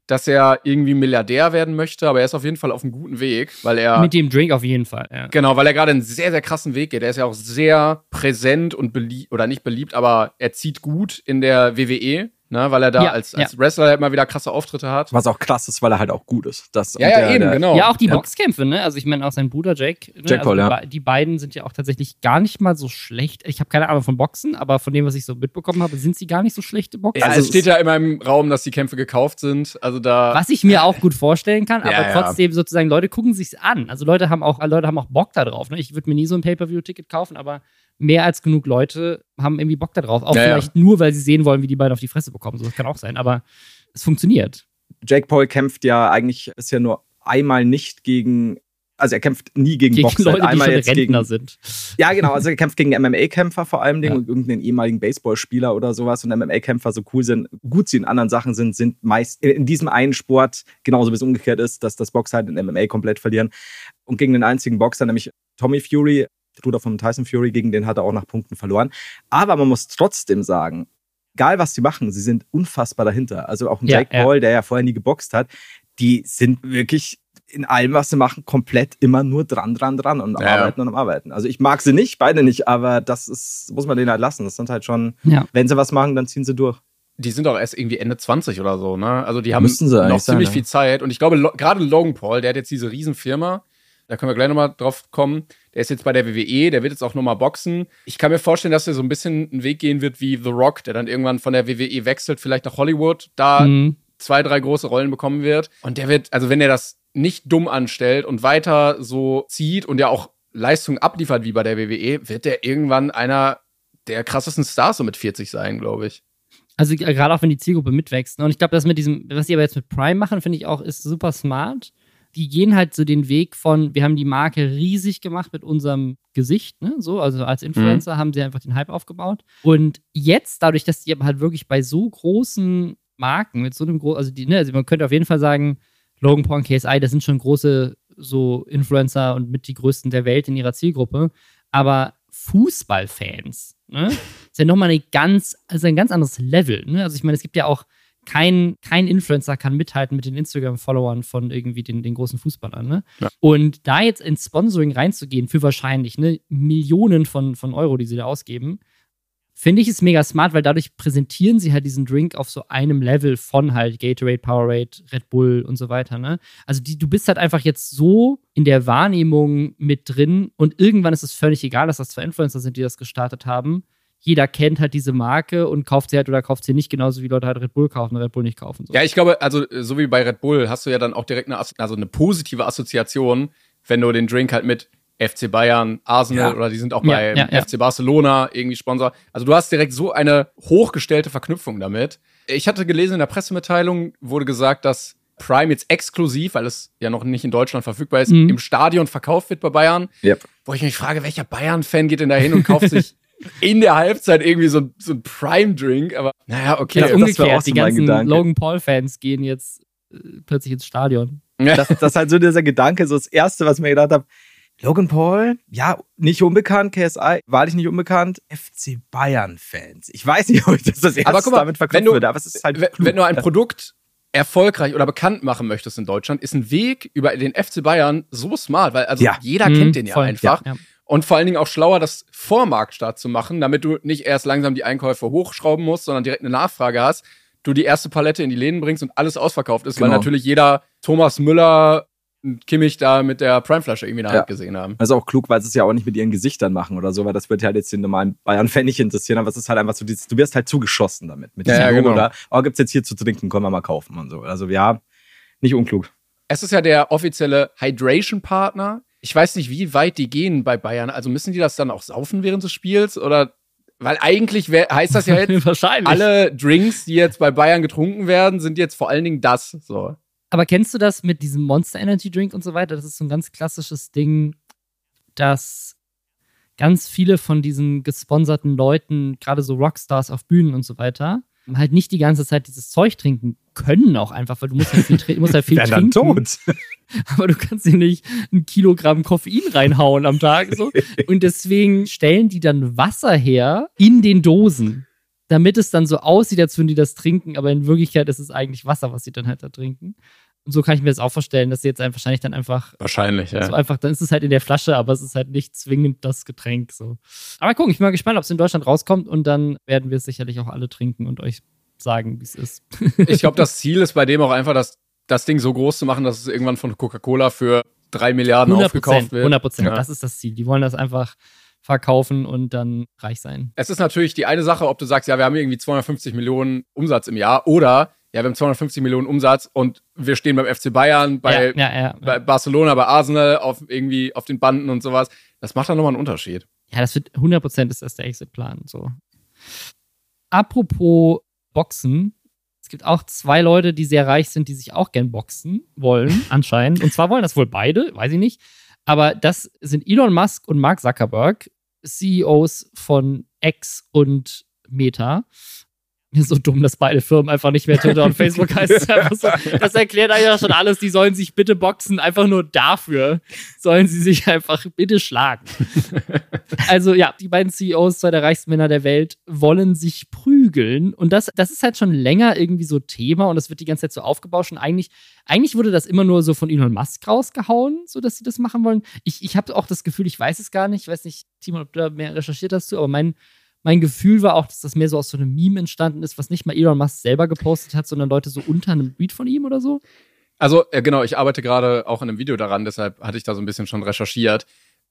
dass er irgendwie Milliardär werden möchte, aber er ist auf jeden Fall auf einem guten Weg, weil er. Mit dem Drink auf jeden Fall, ja. Genau, weil er gerade einen sehr, sehr krassen Weg geht. Er ist ja auch sehr präsent und beliebt, oder nicht beliebt, aber er zieht gut in der WWE. Ne, weil er da Ja, als, ja. als Wrestler immer wieder krasse Auftritte hat. Was auch krass ist, weil er halt auch gut ist. Das, Ja, ja, der, eben, der, genau. Ja, auch die Ja. Boxkämpfe, ne? Also ich meine auch sein Bruder Jake. Ne? Jake Paul, also die, ja. die beiden sind ja auch tatsächlich gar nicht mal so schlecht. Ich habe keine Ahnung von Boxen, aber von dem, was ich so mitbekommen habe, sind sie gar nicht so schlechte Boxer. Ja, Also es steht ja immer im Raum, dass die Kämpfe gekauft sind. Also da. Was ich mir auch gut vorstellen kann, aber Ja, ja. trotzdem sozusagen, Leute gucken sich's an. Also Leute haben auch, Leute haben auch Bock da drauf. Ne? Ich würde mir nie so ein Pay-Per-View-Ticket kaufen, aber mehr als genug Leute haben irgendwie Bock da drauf. Auch Ja, ja. vielleicht nur, weil sie sehen wollen, wie die beiden auf die Fresse bekommen. So, das kann auch sein, aber es funktioniert. Jake Paul kämpft ja eigentlich bisher nur einmal nicht gegen, also er kämpft nie gegen, Gegen Boxer. Leute, die einmal schon jetzt Rentner gegen, sind. Ja, genau. Also er kämpft gegen MMA-Kämpfer vor allem Dingen Ja. und irgendeinen ehemaligen Baseballspieler oder sowas. Und MMA-Kämpfer, so cool sind, gut sie in anderen Sachen sind, sind meist in diesem einen Sport genauso wie es umgekehrt ist, dass das Boxer halt in MMA komplett verlieren. Und gegen den einzigen Boxer, nämlich Tommy Fury, Bruder von Tyson Fury, gegen den hat er auch nach Punkten verloren. Aber man muss trotzdem sagen, egal was sie machen, sie sind unfassbar dahinter. Also auch ein Ja, Jake ja. Paul, der ja vorher nie geboxt hat, die sind wirklich in allem, was sie machen, komplett immer nur dran, dran, dran und am Ja, ja. Arbeiten und am Arbeiten. Also ich mag sie nicht, beide nicht, aber das ist, muss man denen halt lassen. Das sind halt schon, Ja. wenn sie was machen, dann ziehen sie durch. die sind auch erst irgendwie Ende 20 oder so, ne? Also die haben noch eigentlich ziemlich sein, viel Zeit. Und ich glaube, Lo gerade Logan Paul, der hat jetzt diese Riesenfirma, da können wir gleich nochmal drauf kommen. Der ist jetzt bei der WWE, der wird jetzt auch nochmal boxen. Ich kann mir vorstellen, dass er so ein bisschen einen Weg gehen wird wie The Rock, der dann irgendwann von der WWE wechselt, vielleicht nach Hollywood, da Mhm. zwei, drei große Rollen bekommen wird. Und der wird, also wenn er das nicht dumm anstellt und weiter so zieht und ja auch Leistung abliefert wie bei der WWE, wird der irgendwann einer der krassesten Stars so mit 40 sein, glaube ich. Also äh, gerade auch wenn die Zielgruppe mitwächst. Ne? Und ich glaube, das mit diesem, was die aber jetzt mit Prime machen, finde ich auch, ist super smart. Die gehen halt so den Weg von, wir haben die Marke riesig gemacht mit unserem Gesicht, ne? So, also als Influencer haben sie einfach den Hype aufgebaut. Und jetzt, dadurch, dass die aber halt wirklich bei so großen Marken, mit so einem großen, also die, ne, also man könnte auf jeden Fall sagen, Logan Paul und KSI, das sind schon große so Influencer und mit die größten der Welt in ihrer Zielgruppe. Aber Fußballfans, ne? ist ja nochmal eine ganz, also ein ganz anderes Level. Ne? Also ich meine, es gibt ja auch kein, kein Influencer kann mithalten mit den Instagram-Followern von irgendwie den, den großen Fußballern. Ne? Ja. Und da jetzt ins Sponsoring reinzugehen für wahrscheinlich ne, Millionen von, von Euro, die sie da ausgeben, finde ich es mega smart, weil dadurch präsentieren sie halt diesen Drink auf so einem Level von halt Gatorade, Powerade, Red Bull und so weiter. Ne? Also die, du bist halt einfach jetzt so in der Wahrnehmung mit drin und irgendwann ist es völlig egal, dass das zwei Influencer sind, die das gestartet haben. Jeder kennt halt diese Marke und kauft sie halt oder kauft sie nicht, genauso wie Leute halt Red Bull kaufen und Red Bull nicht kaufen. So. Ja, ich glaube, also so wie bei Red Bull hast du ja dann auch direkt eine, also eine positive Assoziation, wenn du den Drink halt mit FC Bayern, Arsenal Ja. oder die sind auch Ja, bei ja, ja. FC Barcelona irgendwie Sponsor. Also du hast direkt so eine hochgestellte Verknüpfung damit. Ich hatte gelesen in der Pressemitteilung wurde gesagt, dass Prime jetzt exklusiv, weil es ja noch nicht in Deutschland verfügbar ist, Mhm. im Stadion verkauft wird bei Bayern. Yep. Wo ich mich frage, welcher Bayern-Fan geht denn da hin und kauft sich in der Halbzeit irgendwie so, so ein Prime-Drink? Aber naja, okay. Ja, das umgekehrt, auch die so mein ganzen Gedanke. Logan Paul-Fans gehen jetzt äh, plötzlich ins Stadion. Das, das ist halt so dieser Gedanke, so das Erste, was ich mir gedacht habe, Logan Paul, ja, nicht unbekannt, KSI, wahrlich nicht unbekannt, FC Bayern-Fans. Ich weiß nicht, ob ich das das Erste Aber guck mal, damit wenn verknüpfen du, würde, aber es ist halt wenn, wenn du ein Produkt erfolgreich oder bekannt machen möchtest in Deutschland, ist ein Weg über den FC Bayern so smart, weil also Ja. jeder Mhm, kennt den ja voll. einfach. Ja. Und vor allen Dingen auch schlauer, das vor Marktstart zu machen, damit du nicht erst langsam die Einkäufe hochschrauben musst, sondern direkt eine Nachfrage hast, du die erste Palette in die Läden bringst und alles ausverkauft ist, weil Genau. natürlich jeder Thomas Müller und Kimmich da mit der Prime-Flasche irgendwie in der Ja. Hand gesehen haben. Das ist auch klug, weil sie es ja auch nicht mit ihren Gesichtern machen oder so, weil das wird halt jetzt den normalen Bayern-Fan nicht interessieren, aber es ist halt einfach so, dieses, du wirst halt zugeschossen damit. Mit Ja, diesem ja, Logo genau. da. Oh, gibt's jetzt hier zu trinken, können wir mal kaufen und so. Also ja, nicht unklug. Es ist ja der offizielle Hydration-Partner. Ich weiß nicht, wie weit die gehen bei Bayern. Also müssen die das dann auch saufen während des Spiels? Oder weil eigentlich wär, heißt das ja jetzt, Wahrscheinlich. alle Drinks, die jetzt bei Bayern getrunken werden, sind jetzt vor allen Dingen das. So. Aber kennst du das mit diesem Monster Energy Drink und so weiter? Das ist so ein ganz klassisches Ding, dass ganz viele von diesen gesponserten Leuten, gerade so Rockstars auf Bühnen und so weiter, halt nicht die ganze Zeit dieses Zeug trinken können auch einfach, weil du musst halt viel, trin- musst halt viel trinken. tot. aber du kannst dir nicht ein Kilogramm Koffein reinhauen am Tag. So. Und deswegen stellen die dann Wasser her in den Dosen, damit es dann so aussieht, als würden die das trinken, aber in Wirklichkeit ist es eigentlich Wasser, was sie dann halt da trinken. Und so kann ich mir das auch vorstellen, dass sie jetzt einfach wahrscheinlich dann einfach Wahrscheinlich, ja. so einfach, dann ist es halt in der Flasche, aber es ist halt nicht zwingend das Getränk. So. Aber gucken, ich bin mal gespannt, ob es in Deutschland rauskommt und dann werden wir es sicherlich auch alle trinken und euch sagen, wie es ist. ich glaube, das Ziel ist bei dem auch einfach, das, das Ding so groß zu machen, dass es irgendwann von Coca-Cola für drei Milliarden 100 aufgekauft wird. 100 Prozent. Ja. Das ist das Ziel. Die wollen das einfach verkaufen und dann reich sein. Es ist natürlich die eine Sache, ob du sagst, ja, wir haben irgendwie 250 Millionen Umsatz im Jahr oder ja, wir haben 250 Millionen Umsatz und wir stehen beim FC Bayern, bei, ja, ja, ja. bei Barcelona, bei Arsenal, auf irgendwie auf den Banden und sowas. Das macht dann nochmal einen Unterschied. Ja, das wird 100 Prozent ist das der Exit-Plan. So. Apropos Boxen. Es gibt auch zwei Leute, die sehr reich sind, die sich auch gern boxen wollen, anscheinend. Und zwar wollen das wohl beide, weiß ich nicht. Aber das sind Elon Musk und Mark Zuckerberg, CEOs von X und Meta. So dumm, dass beide Firmen einfach nicht mehr Twitter und Facebook heißen. So, das erklärt eigentlich auch schon alles. Die sollen sich bitte boxen. Einfach nur dafür sollen sie sich einfach bitte schlagen. Also ja, die beiden CEOs, zwei der reichsten Männer der Welt, wollen sich prügeln. Und das, das ist halt schon länger irgendwie so Thema und das wird die ganze Zeit so aufgebauscht. Und eigentlich, eigentlich wurde das immer nur so von Elon Musk rausgehauen, so dass sie das machen wollen. Ich, ich habe auch das Gefühl, ich weiß es gar nicht. Ich weiß nicht, Timon, ob du da mehr recherchiert hast, du, aber mein, mein Gefühl war auch, dass das mehr so aus so einem Meme entstanden ist, was nicht mal Elon Musk selber gepostet hat, sondern Leute so unter einem Tweet von ihm oder so. Also, äh, genau, ich arbeite gerade auch in einem Video daran, deshalb hatte ich da so ein bisschen schon recherchiert.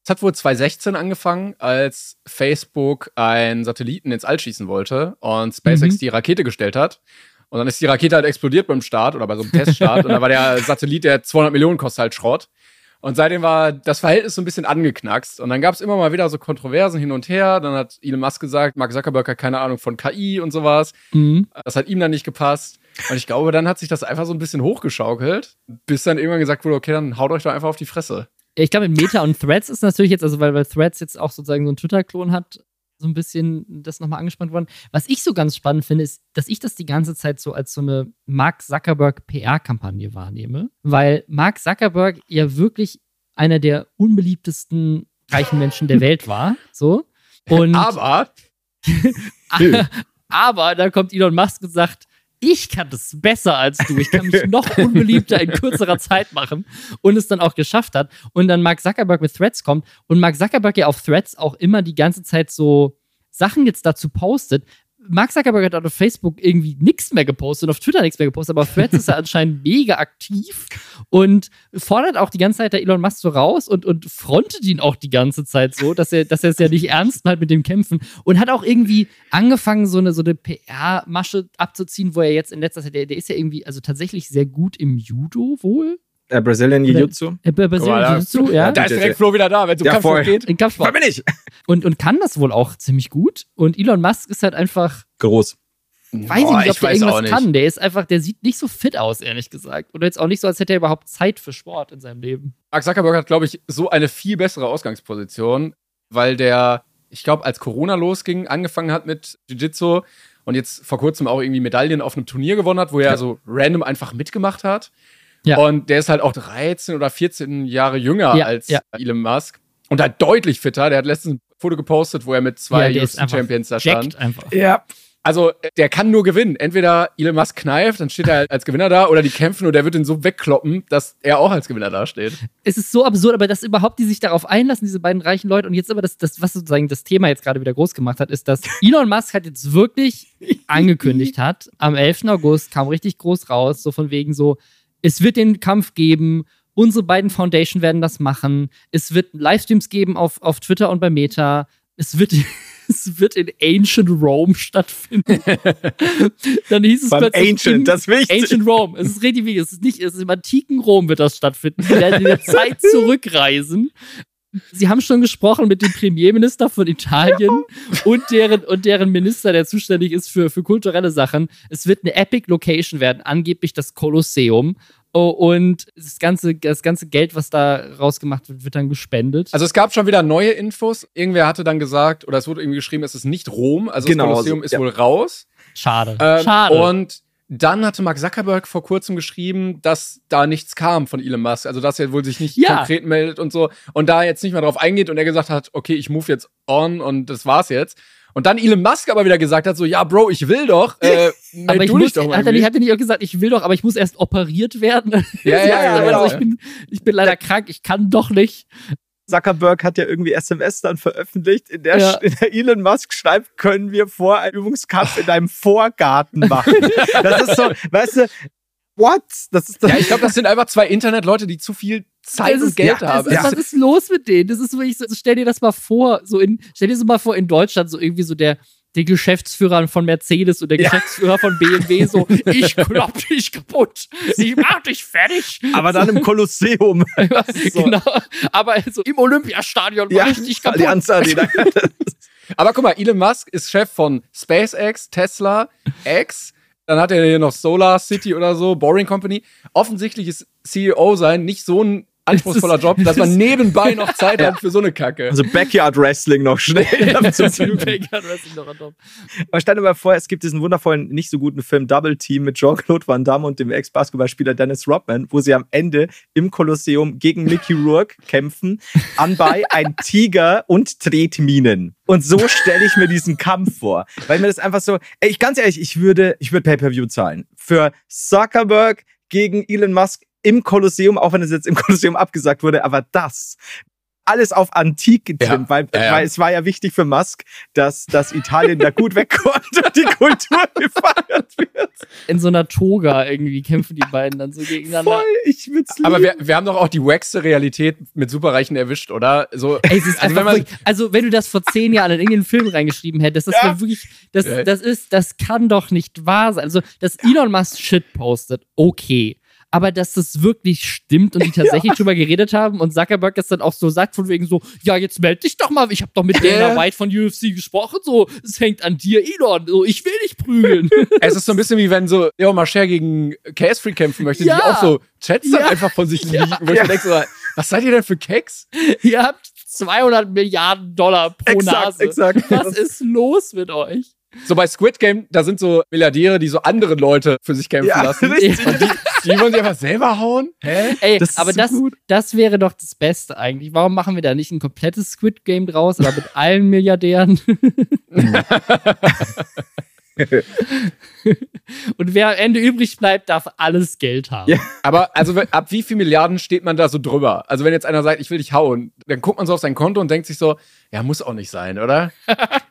Es hat wohl 2016 angefangen, als Facebook einen Satelliten ins All schießen wollte und SpaceX Mhm. die Rakete gestellt hat. Und dann ist die Rakete halt explodiert beim Start oder bei so einem Teststart. und dann war der Satellit, der 200 Millionen kostet, halt Schrott. Und seitdem war das Verhältnis so ein bisschen angeknackst. Und dann gab es immer mal wieder so Kontroversen hin und her. Dann hat Elon Musk gesagt, Mark Zuckerberg hat keine Ahnung von KI und sowas. Mhm. Das hat ihm dann nicht gepasst. Und ich glaube, dann hat sich das einfach so ein bisschen hochgeschaukelt, bis dann irgendwann gesagt wurde, okay, dann haut euch doch einfach auf die Fresse. Ich glaube, mit Meta und Threads ist natürlich jetzt, also weil, weil Threads jetzt auch sozusagen so einen Twitter-Klon hat, so ein bisschen das nochmal angespannt worden. Was ich so ganz spannend finde, ist, dass ich das die ganze Zeit so als so eine Mark Zuckerberg PR-Kampagne wahrnehme, weil Mark Zuckerberg ja wirklich einer der unbeliebtesten reichen Menschen der Welt war. So. Und Aber aber da kommt Elon Musk und sagt, ich kann das besser als du. Ich kann mich noch unbeliebter in kürzerer Zeit machen und es dann auch geschafft hat. Und dann Mark Zuckerberg mit Threads kommt und Mark Zuckerberg ja auf Threads auch immer die ganze Zeit so Sachen jetzt dazu postet. Mark Zuckerberg hat auf Facebook irgendwie nichts mehr gepostet und auf Twitter nichts mehr gepostet, aber auf Threads ist er anscheinend mega aktiv und fordert auch die ganze Zeit der Elon Musk so raus und, und frontet ihn auch die ganze Zeit so, dass er, dass er es ja nicht ernst meint mit dem Kämpfen und hat auch irgendwie angefangen, so eine, so eine PR-Masche abzuziehen, wo er jetzt in letzter Zeit, der, der ist ja irgendwie, also tatsächlich sehr gut im Judo wohl. Äh, Brazilian Jiu-Jitsu. Äh, da- Jiu-Jitsu, ja. da ist direkt Flo wieder da, wenn es um Ja, Kampfsport voll. geht. In Kampfsport. bin ich. Und, und kann das wohl auch ziemlich gut. Und Elon Musk ist halt einfach, Groß. weiß Boah, ich nicht, ob ich der irgendwas nicht. kann. Der ist einfach, der sieht nicht so fit aus, ehrlich gesagt. Oder jetzt auch nicht so, als hätte er überhaupt Zeit für Sport in seinem Leben. Mark Zuckerberg hat, glaube ich, so eine viel bessere Ausgangsposition, weil der, ich glaube, als Corona losging, angefangen hat mit Jiu-Jitsu und jetzt vor kurzem auch irgendwie Medaillen auf einem Turnier gewonnen hat, wo er Ja. so random einfach mitgemacht hat. Ja. Und der ist halt auch 13 oder 14 Jahre jünger Ja, als ja. Elon Musk und halt deutlich fitter. Der hat letztens ein Foto gepostet, wo er mit zwei Ja, einfach UFC-Champions da stand. Einfach. Ja. Also, der kann nur gewinnen. Entweder Elon Musk kneift, dann steht er als Gewinner da, oder die kämpfen und der wird ihn so wegkloppen, dass er auch als Gewinner dasteht. es ist so absurd, aber dass überhaupt die sich darauf einlassen, diese beiden reichen Leute. Und jetzt aber das, das was sozusagen das Thema jetzt gerade wieder groß gemacht hat, ist, dass Elon Musk hat jetzt wirklich angekündigt hat, am 11. August kam richtig groß raus, so von wegen so, es wird den Kampf geben, unsere beiden Foundation werden das machen, es wird Livestreams geben auf, auf Twitter und bei Meta, es wird, es wird in Ancient Rome stattfinden. Dann hieß es Beim plötzlich in- Ancient, das ist wichtig. Ancient Rome. Es ist richtig wichtig. Es ist nicht, es ist im antiken Rom wird das stattfinden. Die werden in der Zeit zurückreisen. Sie haben schon gesprochen mit dem Premierminister von Italien und deren, und deren Minister, der zuständig ist für, für kulturelle Sachen. Es wird eine Epic Location werden, angeblich das Kolosseum. Oh, und das ganze, das ganze Geld, was da rausgemacht wird, wird dann gespendet. Also es gab schon wieder neue Infos. Irgendwer hatte dann gesagt, oder es wurde irgendwie geschrieben, es ist nicht Rom, also Genau das Kolosseum so, ist ja. wohl raus. schade. Ähm, schade. Und dann hatte Mark Zuckerberg vor kurzem geschrieben, dass da nichts kam von Elon Musk. Also dass er wohl sich nicht Ja. konkret meldet und so. Und da jetzt nicht mehr drauf eingeht und er gesagt hat, okay, ich move jetzt on und das war's jetzt. Und dann Elon Musk aber wieder gesagt hat, so, ja, Bro, ich will doch. Äh, aber ich du muss, dich doch mal. hat, er nicht, hat er nicht auch gesagt, ich will doch, aber ich muss erst operiert werden? Ja, ja, Sie hat ja, genau. also ich, bin, ich bin leider krank, ich kann doch nicht. Zuckerberg hat ja irgendwie SMS dann veröffentlicht, in der, Ja. in der Elon Musk schreibt, können wir vor einem Übungskampf in deinem Vorgarten machen. Das ist so, weißt du, what? Das ist Ja, ich glaube, das sind einfach zwei Internetleute, die zu viel Zeit Das und ist- Geld ja, das haben. Ist, Ja. Was ist los mit denen? Das ist wirklich so, stell dir das mal vor, so in, stell dir so mal vor, in Deutschland, so irgendwie so der, der Geschäftsführer von Mercedes und der Ja. Geschäftsführer von BMW, so, ich klopp dich kaputt, ich mach dich fertig. aber dann im Kolosseum. so. Genau, aber so im Olympiastadion mach Ja, ich dich kaputt. Allianz Arena. Aber guck mal, Elon Musk ist Chef von SpaceX, Tesla, X. Dann hat er hier noch Solar City oder so, Boring Company. Offensichtlich ist CEO sein nicht so ein anspruchsvoller Job, dass man nebenbei noch Zeit hat für so eine Kacke. Also Backyard Wrestling noch schnell. Bacon Wrestling top. Aber dir mal vor, es gibt diesen wundervollen, nicht so guten Film Double Team mit Jean-Claude Van Damme und dem Ex-Basketballspieler Dennis Rodman, wo sie am Ende im Kolosseum gegen Mickey Rourke kämpfen, anbei ein Tiger und Tretminen. Und so stelle ich mir diesen Kampf vor. Weil mir das einfach so, ey, ich ganz ehrlich, ich würde, ich würde Pay-Per-View zahlen. Für Zuckerberg gegen Elon Musk im Kolosseum, auch wenn es jetzt im Kolosseum abgesagt wurde, aber das, alles auf Antik getrimmt, Ja, weil, ja, weil es war ja wichtig für Musk, dass, dass Italien da gut wegkommt und die Kultur gefeiert wird. In so einer Toga irgendwie kämpfen die beiden dann so gegeneinander. Voll, ich würd's lieben. Aber wir, wir haben doch auch die wackste Realität mit Superreichen erwischt, oder? So, Ey, es ist Also wenn man- wirklich, also wenn du das vor zehn Jahren in irgendeinen Film reingeschrieben hättest, das Ja. wäre wirklich, das, das ist, das kann doch nicht wahr sein. Also, dass Elon Musk Shit postet, okay. Aber dass das wirklich stimmt und die tatsächlich drüber geredet haben und Zuckerberg das dann auch so sagt, von wegen so, ja, jetzt meld dich doch mal, ich habe doch mit Dana Ja. White von UFC gesprochen, so, es hängt an dir, Elon, so, ich will dich prügeln. es ist so ein bisschen wie wenn so Leo Marcher gegen Chaos Free kämpfen möchte, Ja. die auch so Chats dann Ja. einfach von sich Ja. liegen, wo ich Ja. denke so, was seid ihr denn für Keks? Ihr habt 200 Milliarden Dollar pro exakt, Nase. exakt. Was ist los mit euch? So bei Squid Game, da sind so Milliardäre, die so andere Leute für sich kämpfen Ja, lassen. richtig. Und die, die wollen sich einfach selber hauen? Hä? Ey, Das ist aber so das, gut. das wäre doch das Beste eigentlich. Warum machen wir da nicht ein komplettes Squid Game draus, aber mit allen Milliardären? Und wer am Ende übrig bleibt, darf alles Geld haben. Ja. Aber also ab wie viel Milliarden steht man da so drüber? Also wenn jetzt einer sagt, ich will dich hauen, dann guckt man so auf sein Konto und denkt sich so, ja, muss auch nicht sein, oder?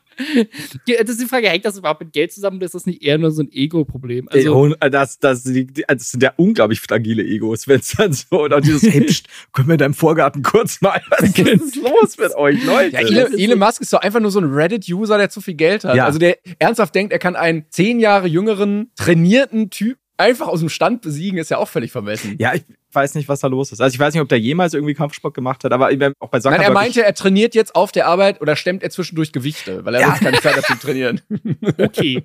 Das ist die Frage, hängt das überhaupt mit Geld zusammen oder ist das nicht eher nur so ein Ego-Problem? Also, und das, das, die- das sind ja unglaublich fragile Egos, wenn es dann so, und auch dieses, hey, pst, können wir in deinem Vorgarten kurz mal, was ist los mit euch, Leute? Ja, Elon, Elon Musk ist doch einfach nur so ein Reddit-User, der zu viel Geld hat. Ja. Also der ernsthaft denkt, er kann einen zehn Jahre jüngeren, trainierten Typ einfach aus dem Stand besiegen, ist ja auch völlig vermessen. ja, ich weiß nicht, was da los ist. Also ich weiß nicht, ob der jemals irgendwie Kampfsport gemacht hat, aber auch bei Nein, Zuckerberg. er meinte, er trainiert jetzt auf der Arbeit oder stemmt er zwischendurch Gewichte, weil er Ja. keine Zeit hat zu trainieren. okay.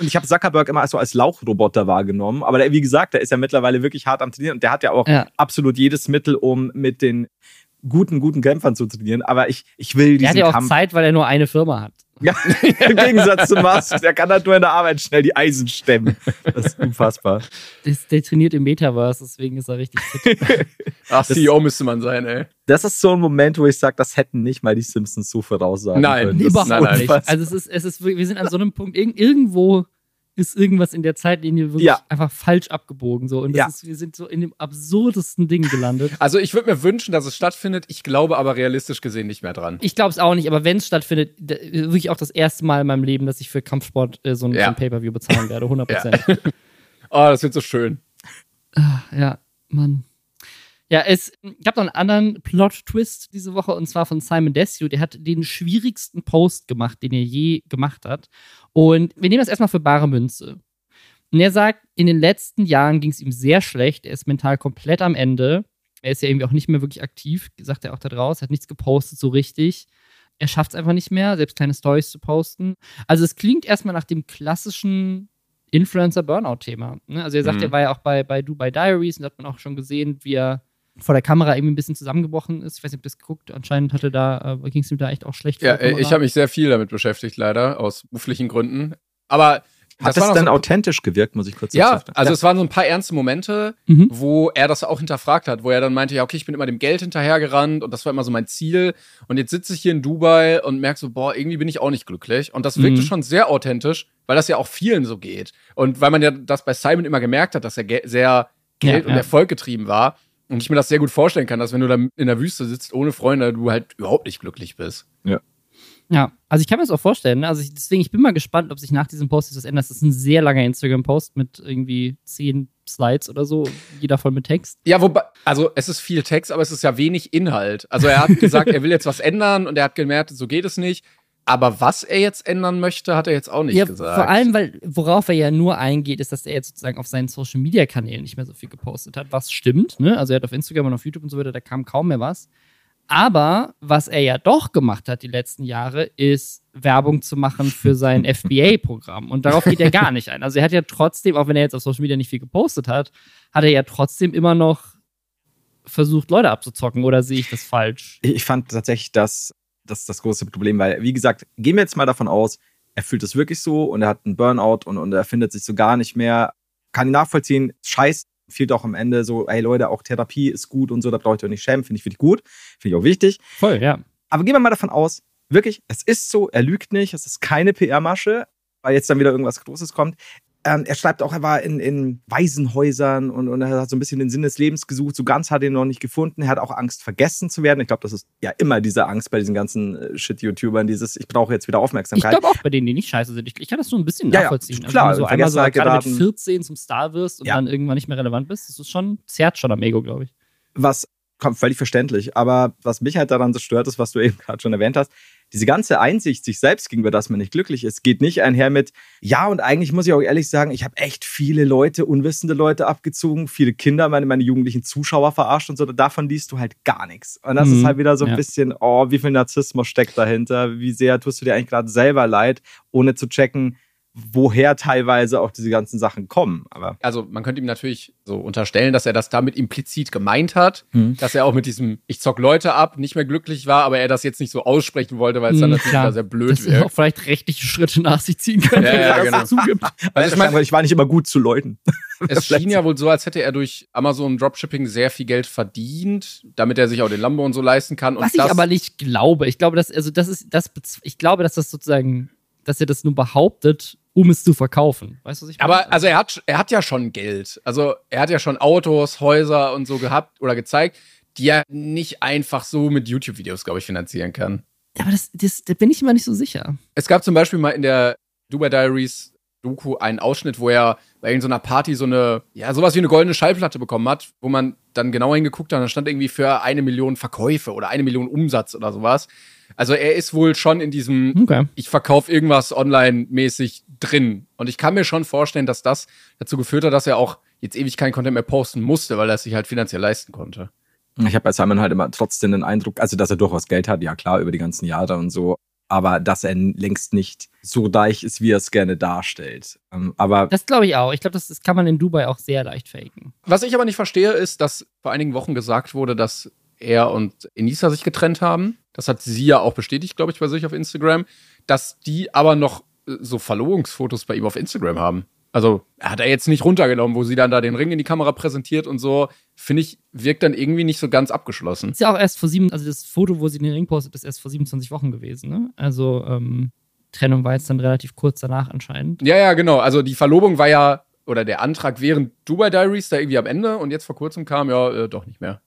Und ich habe Zuckerberg immer so als Lauchroboter wahrgenommen. Aber der, wie gesagt, der ist ja mittlerweile wirklich hart am Trainieren und der hat ja auch Ja. absolut jedes Mittel, um mit den guten, guten Kämpfern zu trainieren. Aber ich, ich will Der hat diesen ja auch Kampf. Zeit, weil er nur eine Firma hat. Ja, Im Gegensatz zu Musk, der kann halt nur in der Arbeit schnell die Eisen stemmen. Das ist unfassbar. Das, der trainiert im Metaverse, deswegen ist er richtig fit. Ach, CEO müsste man sein, ey. Das ist so ein Moment, wo ich sage, das hätten nicht mal die Simpsons so voraussagen Nein, können. Das ist Überhaupt nein, nein. nicht. Also es ist, es ist, wirklich- wir sind an so einem Punkt, irg irgendwo ist irgendwas in der Zeitlinie wirklich Ja. einfach falsch abgebogen. So. Und Ja. ist, wir sind so in dem absurdesten Ding gelandet. Also ich würde mir wünschen, dass es stattfindet. Ich glaube aber realistisch gesehen nicht mehr dran. Ich glaube es auch nicht, aber wenn es stattfindet, wirklich auch das erste Mal in meinem Leben, dass ich für Kampfsport äh, so ein, Ja. so ein Pay-Per-View bezahlen werde, 100 Prozent. Oh, das wird so schön. Ja. Mann. Ja, es gab noch einen anderen Plot-Twist diese Woche und zwar von Simon Desue. Der hat den schwierigsten Post gemacht, den er je gemacht hat. Und wir nehmen das erstmal für bare Münze. Und er sagt, in den letzten Jahren ging es ihm sehr schlecht. Er ist mental komplett am Ende. Er ist ja irgendwie auch nicht mehr wirklich aktiv, sagt er auch da draus. hat nichts gepostet so richtig. Er schafft es einfach nicht mehr, selbst kleine Stories zu posten. Also es klingt erstmal nach dem klassischen Influencer-Burnout-Thema. Ne? Also er sagt, Mhm. er war ja auch bei, bei Dubai Diaries und da hat man auch schon gesehen, wie er vor der Kamera irgendwie ein bisschen zusammengebrochen ist. Ich weiß nicht, ob das geguckt. Anscheinend hatte da, äh, ging es ihm da echt auch schlecht. Ja, äh, ich habe mich sehr viel damit beschäftigt, leider, aus beruflichen Gründen. Aber Hat das das dann so- authentisch gewirkt, muss ich kurz Ja, dazu- also es waren so ein paar ernste Momente, Mhm. wo er das auch hinterfragt hat, wo er dann meinte, ja, okay, ich bin immer dem Geld hinterhergerannt und das war immer so mein Ziel. Und jetzt sitze ich hier in Dubai und merke so, boah, irgendwie bin ich auch nicht glücklich. Und das wirkte Mhm. schon sehr authentisch, weil das ja auch vielen so geht. Und weil man ja das bei Simon immer gemerkt hat, dass er ge sehr Geld Ja, und ja. Erfolg getrieben war. Und ich mir das sehr gut vorstellen kann, dass wenn du da in der Wüste sitzt ohne Freunde, du halt überhaupt nicht glücklich bist. Ja. Ja, also ich kann mir das auch vorstellen. Ne? Also ich, deswegen, ich bin mal gespannt, ob sich nach diesem Post etwas ändert. Das ist ein sehr langer Instagram-Post mit irgendwie zehn Slides oder so, jeder voll mit Text. Ja, wobei, also es ist viel Text, aber es ist ja wenig Inhalt. Also er hat gesagt, er will jetzt was ändern und er hat gemerkt, so geht es nicht. Aber was er jetzt ändern möchte, hat er jetzt auch nicht ja, gesagt. Vor allem, weil worauf er ja nur eingeht, ist, dass er jetzt sozusagen auf seinen Social Media Kanälen nicht mehr so viel gepostet hat, was stimmt. Ne? Also er hat auf Instagram und auf YouTube und so weiter, da kam kaum mehr was. Aber was er ja doch gemacht hat die letzten Jahre, ist Werbung zu machen für sein FBA-Programm. Und darauf geht er gar nicht ein. Also er hat ja trotzdem, auch wenn er jetzt auf Social Media nicht viel gepostet hat, hat er ja trotzdem immer noch versucht, Leute abzuzocken. Oder sehe ich das falsch? Ich fand tatsächlich, dass das das große Problem, weil, wie gesagt, gehen wir jetzt mal davon aus, er fühlt es wirklich so und er hat einen Burnout und, und er findet sich so gar nicht mehr. Kann ich nachvollziehen, scheiß fehlt auch am Ende so, hey Leute, auch Therapie ist gut und so, da braucht ihr euch nicht schämen, finde ich wirklich gut, finde ich auch wichtig. Voll, ja. Aber gehen wir mal davon aus, wirklich, es ist so, er lügt nicht, es ist keine PR-Masche, weil jetzt dann wieder irgendwas Großes kommt. Ähm, er schreibt auch, er war in, in Waisenhäusern und, und er hat so ein bisschen den Sinn des Lebens gesucht. So ganz hat er ihn noch nicht gefunden. Er hat auch Angst, vergessen zu werden. Ich glaube, das ist ja immer diese Angst bei diesen ganzen äh, Shit-YouTubern, dieses, ich brauche jetzt wieder Aufmerksamkeit. Ich glaube auch bei denen, die nicht scheiße sind. Ich, ich kann das nur ein bisschen Ja, ja, nachvollziehen. klar, also, wenn du so einmal so gerade mit geraten. 14 zum Star wirst und Ja. dann irgendwann nicht mehr relevant bist, das ist schon, zerrt schon am Ego, glaube ich. was kommt völlig verständlich. Aber was mich halt daran so stört, ist, was du eben gerade schon erwähnt hast. Diese ganze Einsicht sich selbst gegenüber, dass man nicht glücklich ist, geht nicht einher mit, ja, und eigentlich muss ich auch ehrlich sagen, ich habe echt viele Leute, unwissende Leute abgezogen, viele Kinder, meine, meine jugendlichen Zuschauer verarscht und so. Davon liest du halt gar nichts. Und das Mhm, ist halt wieder so ein ja. bisschen, oh, wie viel Narzissmus steckt dahinter? Wie sehr tust du dir eigentlich gerade selber leid, ohne zu checken, woher teilweise auch diese ganzen Sachen kommen. Aber Also man könnte ihm natürlich so unterstellen, dass er das damit implizit gemeint hat, Mhm. dass er auch mit diesem Ich zock Leute ab nicht mehr glücklich war, aber er das jetzt nicht so aussprechen wollte, weil es dann Mhm, natürlich klar. sehr blöd Dass er wirkt. auch vielleicht rechtliche Schritte nach sich ziehen könnte, Ja, ja, wenn er das genau. zugibt. Also ich meine, ich war nicht immer gut zu Leuten. es schien ja wohl so, als hätte er durch Amazon Dropshipping sehr viel Geld verdient, damit er sich auch den Lambo und so leisten kann. Und Was ich das, aber nicht glaube. Ich glaube, dass, also das ist, das, ich glaube, dass das sozusagen, dass er das nur behauptet, um es zu verkaufen. Weißt du, was ich meine? Aber also er hat, er hat ja schon Geld. Also er hat ja schon Autos, Häuser und so gehabt oder gezeigt, die er nicht einfach so mit YouTube-Videos, glaube ich, finanzieren kann. aber das, das, da bin ich immer nicht so sicher. Es gab zum Beispiel mal in der Dubai Diaries Doku einen Ausschnitt, wo er bei irgendeiner Party so eine, ja, sowas wie eine goldene Schallplatte bekommen hat, wo man dann genau hingeguckt hat und da stand irgendwie für eine Million Verkäufe oder eine Million Umsatz oder sowas. Also er ist wohl schon in diesem, Okay. ich verkaufe irgendwas online-mäßig drin. Und ich kann mir schon vorstellen, dass das dazu geführt hat, dass er auch jetzt ewig keinen Content mehr posten musste, weil er es sich halt finanziell leisten konnte. Ich habe bei Simon halt immer trotzdem den Eindruck, also dass er durchaus Geld hat, ja klar, über die ganzen Jahre und so, aber dass er längst nicht so reich ist, wie er es gerne darstellt. Ähm, aber Das glaube ich auch. Ich glaube, das, das kann man in Dubai auch sehr leicht faken. Was ich aber nicht verstehe, ist, dass vor einigen Wochen gesagt wurde, dass er und Enisa sich getrennt haben. Das hat sie ja auch bestätigt, glaube ich, bei sich auf Instagram. Dass die aber noch äh, so Verlobungsfotos bei ihm auf Instagram haben. Also hat er jetzt nicht runtergenommen, wo sie dann da den Ring in die Kamera präsentiert und so. Finde ich, wirkt dann irgendwie nicht so ganz abgeschlossen. Ist ja auch erst vor sieben, also das Foto, wo sie den Ring postet, ist erst vor 27 Wochen gewesen, ne? Also, ähm, Trennung war jetzt dann relativ kurz danach anscheinend. Ja, ja, genau. Also die Verlobung war ja, oder der Antrag während Dubai Diaries da irgendwie am Ende und jetzt vor kurzem kam, ja, äh, doch nicht mehr.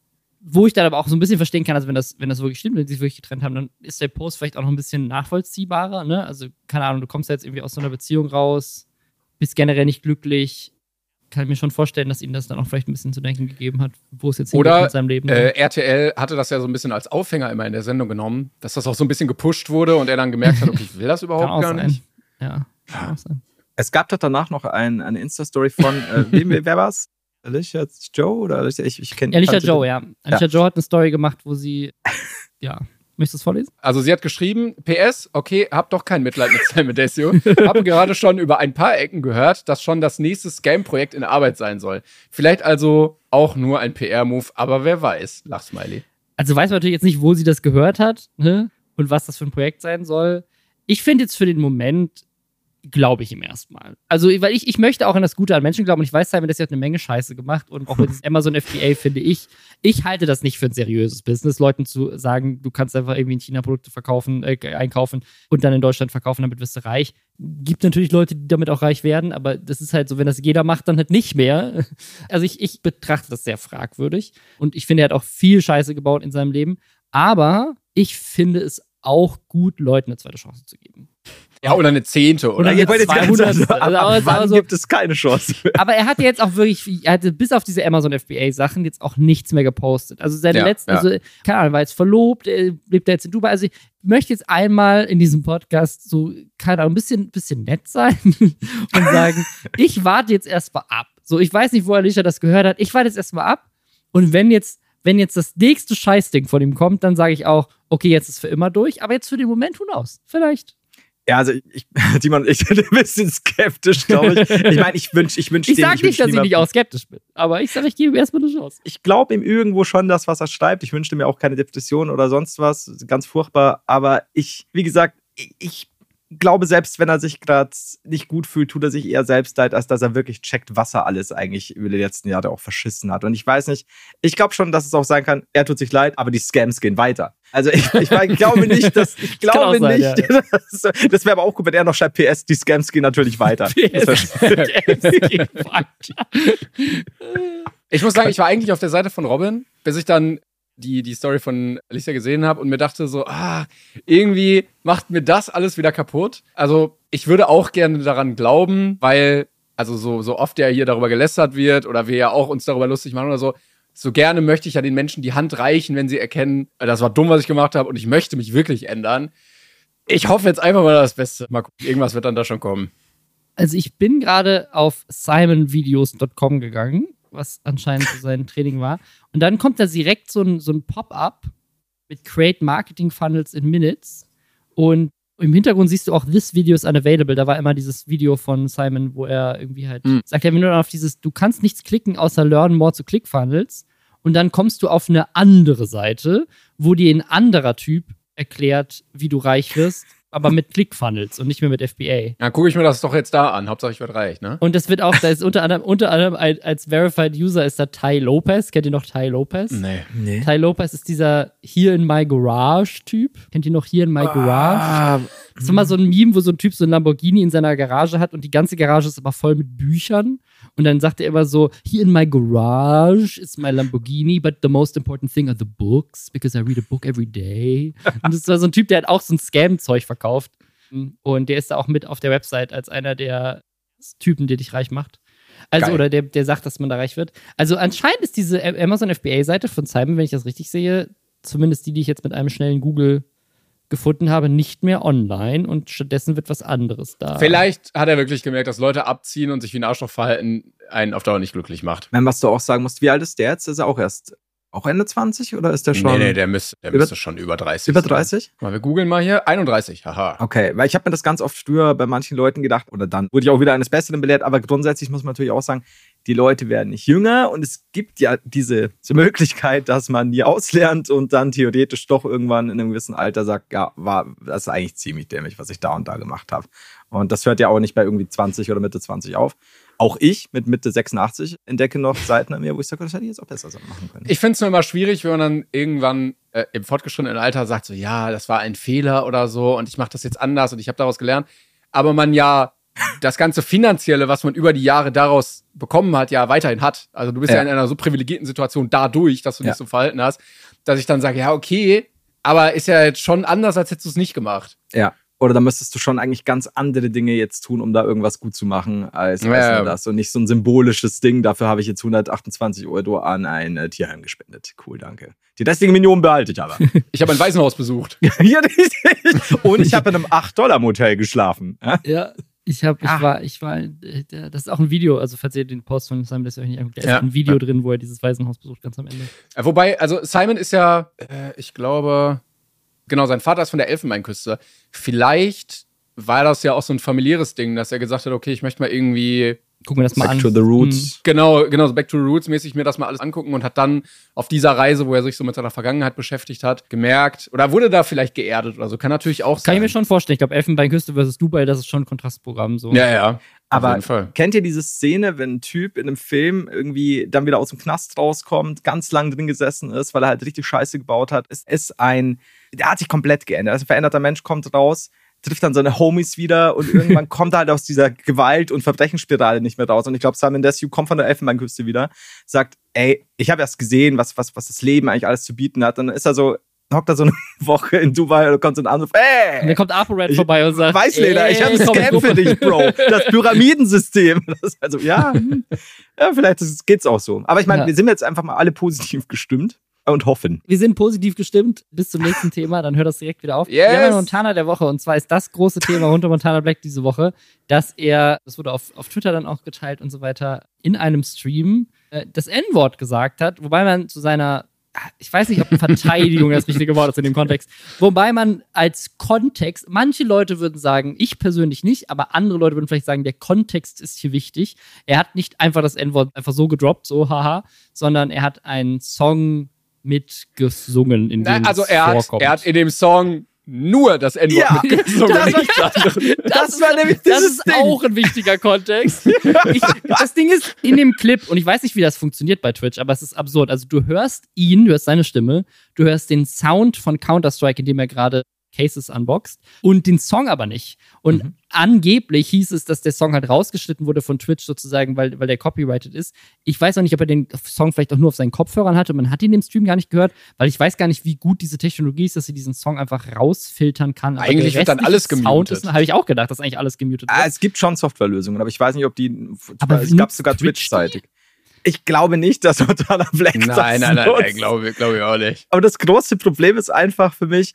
Wo ich dann aber auch so ein bisschen verstehen kann, also wenn das, wenn das wirklich stimmt, wenn sie sich wirklich getrennt haben, dann ist der Post vielleicht auch noch ein bisschen nachvollziehbarer, ne? Also, keine Ahnung, du kommst ja jetzt irgendwie aus so einer Beziehung raus, bist generell nicht glücklich. Kann ich mir schon vorstellen, dass ihm das dann auch vielleicht ein bisschen zu denken gegeben hat, wo es jetzt hingeht Oder mit seinem Leben. äh, RTL hatte das ja so ein bisschen als Aufhänger immer in der Sendung genommen, dass das auch so ein bisschen gepusht wurde und er dann gemerkt hat, okay, ich will das kann überhaupt auch gar sein. nicht. Ja, kann auch sein. es gab doch danach noch ein, eine Insta-Story von, äh, wem, wer war's? Alicia Joe oder Alicia? Ich, ich kenne Alicia Joe, ja. Alicia Joe hat eine Story gemacht, wo sie, ja, möchtest du es vorlesen? Also sie hat geschrieben, PS, okay, hab doch kein Mitleid mit Sam Desio. Hab gerade schon über ein paar Ecken gehört, dass schon das nächste Scam-Projekt in Arbeit sein soll. Vielleicht also auch nur ein PR-Move, aber wer weiß. Lachsmiley. Also weiß man natürlich jetzt nicht, wo sie das gehört hat, ne? Und was das für ein Projekt sein soll. Ich finde jetzt für den Moment glaube ich ihm erstmal. Also, weil ich, ich möchte auch an das Gute an Menschen glauben und ich weiß, Simon, das hat eine Menge Scheiße gemacht und auch mit diesem Amazon FBA finde ich, ich halte das nicht für ein seriöses Business, Leuten zu sagen, du kannst einfach irgendwie in China Produkte verkaufen, äh, einkaufen und dann in Deutschland verkaufen, damit wirst du reich. Gibt natürlich Leute, die damit auch reich werden, aber das ist halt so, wenn das jeder macht, dann halt nicht mehr. Also ich, ich betrachte das sehr fragwürdig und ich finde, er hat auch viel Scheiße gebaut in seinem Leben, aber ich finde es auch gut, Leuten eine zweite Chance zu geben. Ja, oder eine Zehnte. Oder, Oder Ich wollte jetzt gerade 200. sagen, ab, Also, ab aber- wann aber so- gibt es keine Chance mehr? Aber er hatte jetzt auch wirklich, er hatte bis auf diese Amazon FBA-Sachen jetzt auch nichts mehr gepostet. Also seine Ja, letzten, ja. also, keine Ahnung, war jetzt verlobt, er lebt jetzt in Dubai. Also ich möchte jetzt einmal in diesem Podcast so, keine Ahnung, ein bisschen, bisschen nett sein und sagen, ich warte jetzt erstmal ab. So, ich weiß nicht, wo Alicia das gehört hat. Ich warte jetzt erstmal ab. Und wenn jetzt, wenn jetzt das nächste Scheißding von ihm kommt, dann sage ich auch, okay, jetzt ist für immer durch, aber jetzt für den Moment, who knows? Vielleicht. Ja, also ich, Timon, ich bin ein bisschen skeptisch, glaube ich. Ich meine, ich wünsche ich wünsch Ich sage nicht, dass ich nicht auch skeptisch bin, aber ich sage, ich gebe ihm erstmal eine Chance. ich glaube ihm irgendwo schon das, was er schreibt. Ich wünschte mir auch keine Depression oder sonst was. Ganz furchtbar. Aber ich, wie gesagt, ich, ich glaube, selbst wenn er sich gerade nicht gut fühlt, tut er sich eher selbst leid, als dass er wirklich checkt, was er alles eigentlich über die letzten Jahre auch verschissen hat. Und ich weiß nicht, ich glaube schon, dass es auch sein kann, er tut sich leid, aber die Scams gehen weiter. Also ich, ich, ich glaube nicht, dass ich glaube sein, nicht. ja, Das, das wäre aber auch gut, wenn er noch schreibt, PS, die Scams gehen natürlich weiter. Das wär schön. Ich muss sagen, ich war eigentlich auf der Seite von Robin, bis ich dann die, die Story von Alicia gesehen habe und mir dachte so, ah, irgendwie macht mir das alles wieder kaputt. Also ich würde auch gerne daran glauben, weil, also so, so oft ja hier darüber gelästert wird oder wir ja auch uns darüber lustig machen oder so, so gerne möchte ich ja den Menschen die Hand reichen, wenn sie erkennen, das war dumm, was ich gemacht habe und ich möchte mich wirklich ändern. Ich hoffe jetzt einfach mal das Beste. Mal gucken, irgendwas wird dann da schon kommen. Also ich bin gerade auf simonvideos.com gegangen, was anscheinend so sein Training war. Und dann kommt da direkt so ein, so ein Pop-up mit Create Marketing Funnels in Minutes. Und im Hintergrund siehst du auch This Video is unavailable. Da war immer dieses Video von Simon, wo er irgendwie halt Mhm. sagt, er will nur auf dieses, du kannst nichts klicken außer Learn More zu ClickFunnels. Und dann kommst du auf eine andere Seite, wo dir ein anderer Typ erklärt, wie du reich wirst, aber mit ClickFunnels und nicht mehr mit FBA. Dann gucke ich mir das doch jetzt da an. Hauptsache ich werde reich, ne? Und das wird auch, da ist unter anderem, unter anderem als Verified User ist da Ty Lopez. Kennt ihr noch Ty Lopez? Nee. Nee. Ty Lopez ist dieser Here in My Garage Typ. Kennt ihr noch Here in My Garage? Ah, Das ist immer so ein Meme, wo so ein Typ so ein Lamborghini in seiner Garage hat und die ganze Garage ist aber voll mit Büchern. Und dann sagt er immer so, Here in my garage is my Lamborghini, but the most important thing are the books, because I read a book every day. Und das war so ein Typ, der hat auch so ein Scam-Zeug verkauft. Und der ist da auch mit auf der Website als einer der Typen, der dich reich macht. Also, Geil. oder der, der sagt, dass man da reich wird. Also, anscheinend ist diese Amazon FBA-Seite von Simon, wenn ich das richtig sehe, zumindest die, die ich jetzt mit einem schnellen Google gefunden habe, nicht mehr online und stattdessen wird was anderes da. Vielleicht hat er wirklich gemerkt, dass Leute abziehen und sich wie ein Arschloch verhalten, einen auf Dauer nicht glücklich macht. Wenn was du auch sagen musst, wie alt ist der jetzt? Ist er auch erst auch Ende 20 oder ist der schon Nee, nee, der, müsste, der Über- müsste schon über 30 über sein. 30? Mal, wir googeln mal hier. 31, haha. Okay, weil ich habe mir das ganz oft früher bei manchen Leuten gedacht, oder dann wurde ich auch wieder eines Besseren belehrt, aber grundsätzlich muss man natürlich auch sagen, die Leute werden nicht jünger und es gibt ja diese, Möglichkeit, dass man die auslernt und dann theoretisch doch irgendwann in einem gewissen Alter sagt, ja, war das ist eigentlich ziemlich dämlich, was ich da und da gemacht habe. Und das hört ja auch nicht bei irgendwie 20 oder Mitte 20 auf. Auch ich mit Mitte 86 entdecke noch Seiten an mir, wo ich sage, das hätte ich jetzt auch besser machen können. Ich finde es nur immer schwierig, wenn man dann irgendwann äh, im fortgeschrittenen Alter sagt, so, ja, das war ein Fehler oder so und ich mache das jetzt anders und ich habe daraus gelernt. Aber man ja das ganze Finanzielle, was man über die Jahre daraus bekommen hat, ja weiterhin hat. Also du bist ja, Ja. in einer so privilegierten Situation dadurch, dass du Ja. dich so verhalten hast, dass ich dann sage, ja, okay, aber ist ja jetzt schon anders, als hättest du es nicht gemacht. Ja. Oder da müsstest du schon eigentlich ganz andere Dinge jetzt tun, um da irgendwas gut zu machen, als, Ja, als ja. nur das. Und nicht so ein symbolisches Ding. Dafür habe ich jetzt 128 Euro an ein äh, Tierheim gespendet. Cool, danke. Die restlichen Millionen behalte ich aber. Ich habe ein Waisenhaus besucht. Ja, Und ich habe in einem 8-Dollar-Motel geschlafen. Ja? Ja, ich habe, ich Ah. war, ich war, äh, das ist auch ein Video, also falls ihr den Post von Simon das euch nicht anguckt, da ist Ja. ein Video drin, wo er dieses Waisenhaus besucht, ganz am Ende. Äh, Wobei, also Simon ist ja, äh, ich glaube, genau, sein Vater ist von der Elfenbeinküste. Vielleicht war das ja auch so ein familiäres Ding, dass er gesagt hat, okay, ich möchte mal irgendwie Gucken wir das mal Back an. to the Roots. Genau, genau, so Back to the Roots mäßig mir das mal alles angucken und hat dann auf dieser Reise, wo er sich so mit seiner Vergangenheit beschäftigt hat, gemerkt, oder wurde da vielleicht geerdet oder so. Kann natürlich auch Kann sein. ich mir schon vorstellen. Ich glaube, Elfenbeinküste versus Dubai, das ist schon ein Kontrastprogramm. So. Ja, ja. Aber kennt ihr diese Szene, wenn ein Typ in einem Film irgendwie dann wieder aus dem Knast rauskommt, ganz lang drin gesessen ist, weil er halt richtig Scheiße gebaut hat? Es ist ein, der hat sich komplett geändert. Also ein veränderter Mensch kommt raus, trifft dann seine Homies wieder und irgendwann kommt er halt aus dieser Gewalt- und Verbrechensspirale nicht mehr raus. Und ich glaube, Simon Desue kommt von der Elfenbeinküste wieder, sagt, ey, ich habe erst gesehen, was, was, was das Leben eigentlich alles zu bieten hat. Und dann ist er so, hockt er so eine Woche in Dubai und kommt so ein Anruf, Und ey! dann kommt ApoRed vorbei und sagt: Weißleder, ich habe ey, ein Scam für dich, Bro. Das Pyramidensystem. Das also, ja, ja, vielleicht geht's auch so. Aber ich meine, Ja. wir sind jetzt einfach mal alle positiv gestimmt und hoffen. Wir sind positiv gestimmt. Bis zum nächsten Thema, dann hört das direkt wieder auf. Yes. Wir haben einen Montana der Woche und zwar ist das große Thema rund um Montana Black diese Woche, dass er, das wurde auf, auf Twitter dann auch geteilt und so weiter, in einem Stream äh, das N-Wort gesagt hat, wobei man zu seiner, ich weiß nicht, ob Verteidigung das richtige Wort ist in dem Kontext, wobei man als Kontext, manche Leute würden sagen, ich persönlich nicht, aber andere Leute würden vielleicht sagen, der Kontext ist hier wichtig. Er hat nicht einfach das N-Wort einfach so gedroppt, so haha, sondern er hat einen Song mitgesungen, in dem also es er hat, vorkommt. er hat in dem Song nur das N-Wort Ja, mitgesungen. das war- anderes. Das war nämlich Das ist Ding. auch ein wichtiger Kontext. Ich, das Ding ist, in dem Clip, und ich weiß nicht, wie das funktioniert bei Twitch, aber es ist absurd. Also du hörst ihn, du hörst seine Stimme, du hörst den Sound von Counter-Strike, in dem er gerade Cases unboxt, und den Song aber nicht. Und Mhm. angeblich hieß es, dass der Song halt rausgeschnitten wurde von Twitch sozusagen, weil, weil der copyrighted ist. Ich weiß auch nicht, ob er den Song vielleicht auch nur auf seinen Kopfhörern hatte. Man hat ihn im Stream gar nicht gehört, weil ich weiß gar nicht, wie gut diese Technologie ist, dass sie diesen Song einfach rausfiltern kann. Aber Eigentlich wird dann alles gemutet. habe ich auch gedacht, dass eigentlich alles gemutet wird. Ah, es gibt schon Softwarelösungen, aber ich weiß nicht, ob die. Aber es wie gab sogar Twitch? Twitch-seitig. Ich glaube nicht, dass Montana Black das Nein, nein, nein, nein glaube glaub ich auch nicht. Aber das große Problem ist einfach für mich,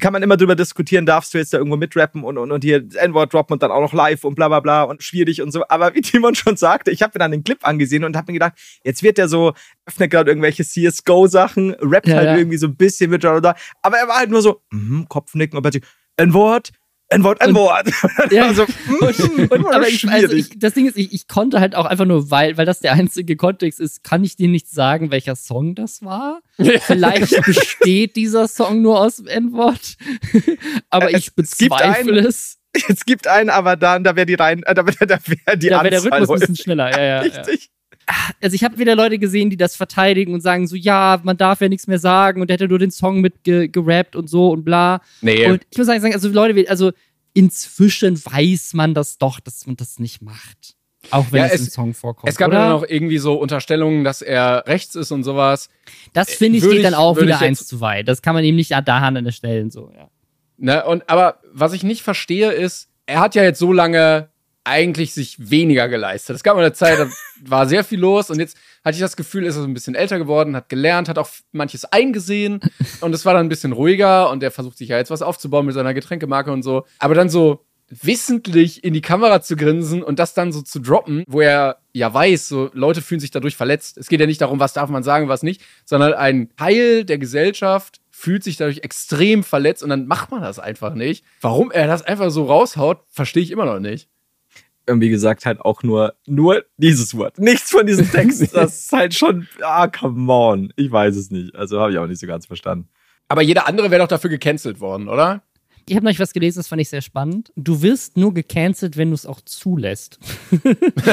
kann man immer drüber diskutieren, darfst du jetzt da irgendwo mitrappen und, und, und hier das N-Wort droppen und dann auch noch live und bla bla bla und schwierig und so. Aber wie Timon schon sagte, ich habe mir dann den Clip angesehen und habe mir gedacht, jetzt wird der so, öffnet gerade irgendwelche CSGO-Sachen, rappt Ja, halt ja. irgendwie so ein bisschen mit da, da. Aber er war halt nur so, mhm, Kopfnicken und plötzlich, N-Wort, N-Wort, N-Wort. Ja, also, und, und, aber ich, also ich, das Ding ist, ich, ich konnte halt auch einfach nur, weil, weil das der einzige Kontext ist, kann ich dir nicht sagen, welcher Song das war. Vielleicht besteht dieser Song nur aus dem N-Wort. aber ich es- es gibt bezweifle einen- es. Es gibt einen, aber dann, da wäre die rein, äh, da wäre da wär die Da wäre der Rhythmus ein bisschen schneller. Ja, ja, ja. Also ich habe wieder Leute gesehen, die das verteidigen und sagen so, ja, man darf ja nichts mehr sagen und der hätte nur den Song mit ge gerappt und so und bla. Nee, Und ich muss sagen, also Leute, also inzwischen weiß man das doch, dass man das nicht macht. Auch wenn Ja, es, es- im Song vorkommt. es gab oder? dann noch irgendwie so Unterstellungen, dass er rechts ist und sowas. Das finde ich Würde geht dann ich- auch wieder ich eins zu weit. Das kann man ihm nicht da Hand an der Stellen so. Ja. Ne? Und, aber was ich nicht verstehe ist, er hat ja jetzt so lange eigentlich sich weniger geleistet. Es gab mal eine Zeit, da war sehr viel los und jetzt hatte ich das Gefühl, ist er so ein bisschen älter geworden, hat gelernt, hat auch manches eingesehen und es war dann ein bisschen ruhiger und er versucht sich ja jetzt was aufzubauen mit seiner Getränkemarke und so. Aber dann so wissentlich in die Kamera zu grinsen und das dann so zu droppen, wo er ja weiß, so Leute fühlen sich dadurch verletzt. Es geht ja nicht darum, was darf man sagen, was nicht, sondern ein Teil der Gesellschaft fühlt sich dadurch extrem verletzt und dann macht man das einfach nicht. Warum er das einfach so raushaut, verstehe ich immer noch nicht. Und wie gesagt, halt auch nur, nur dieses Wort. Nichts von diesem Text. Das ist halt schon, ah, come on. Ich weiß es nicht. Also habe ich auch nicht so ganz verstanden. Aber jeder andere wäre doch dafür gecancelt worden, oder? Ich habe neulich was gelesen, das fand ich sehr spannend. Du wirst nur gecancelt, wenn du es auch zulässt.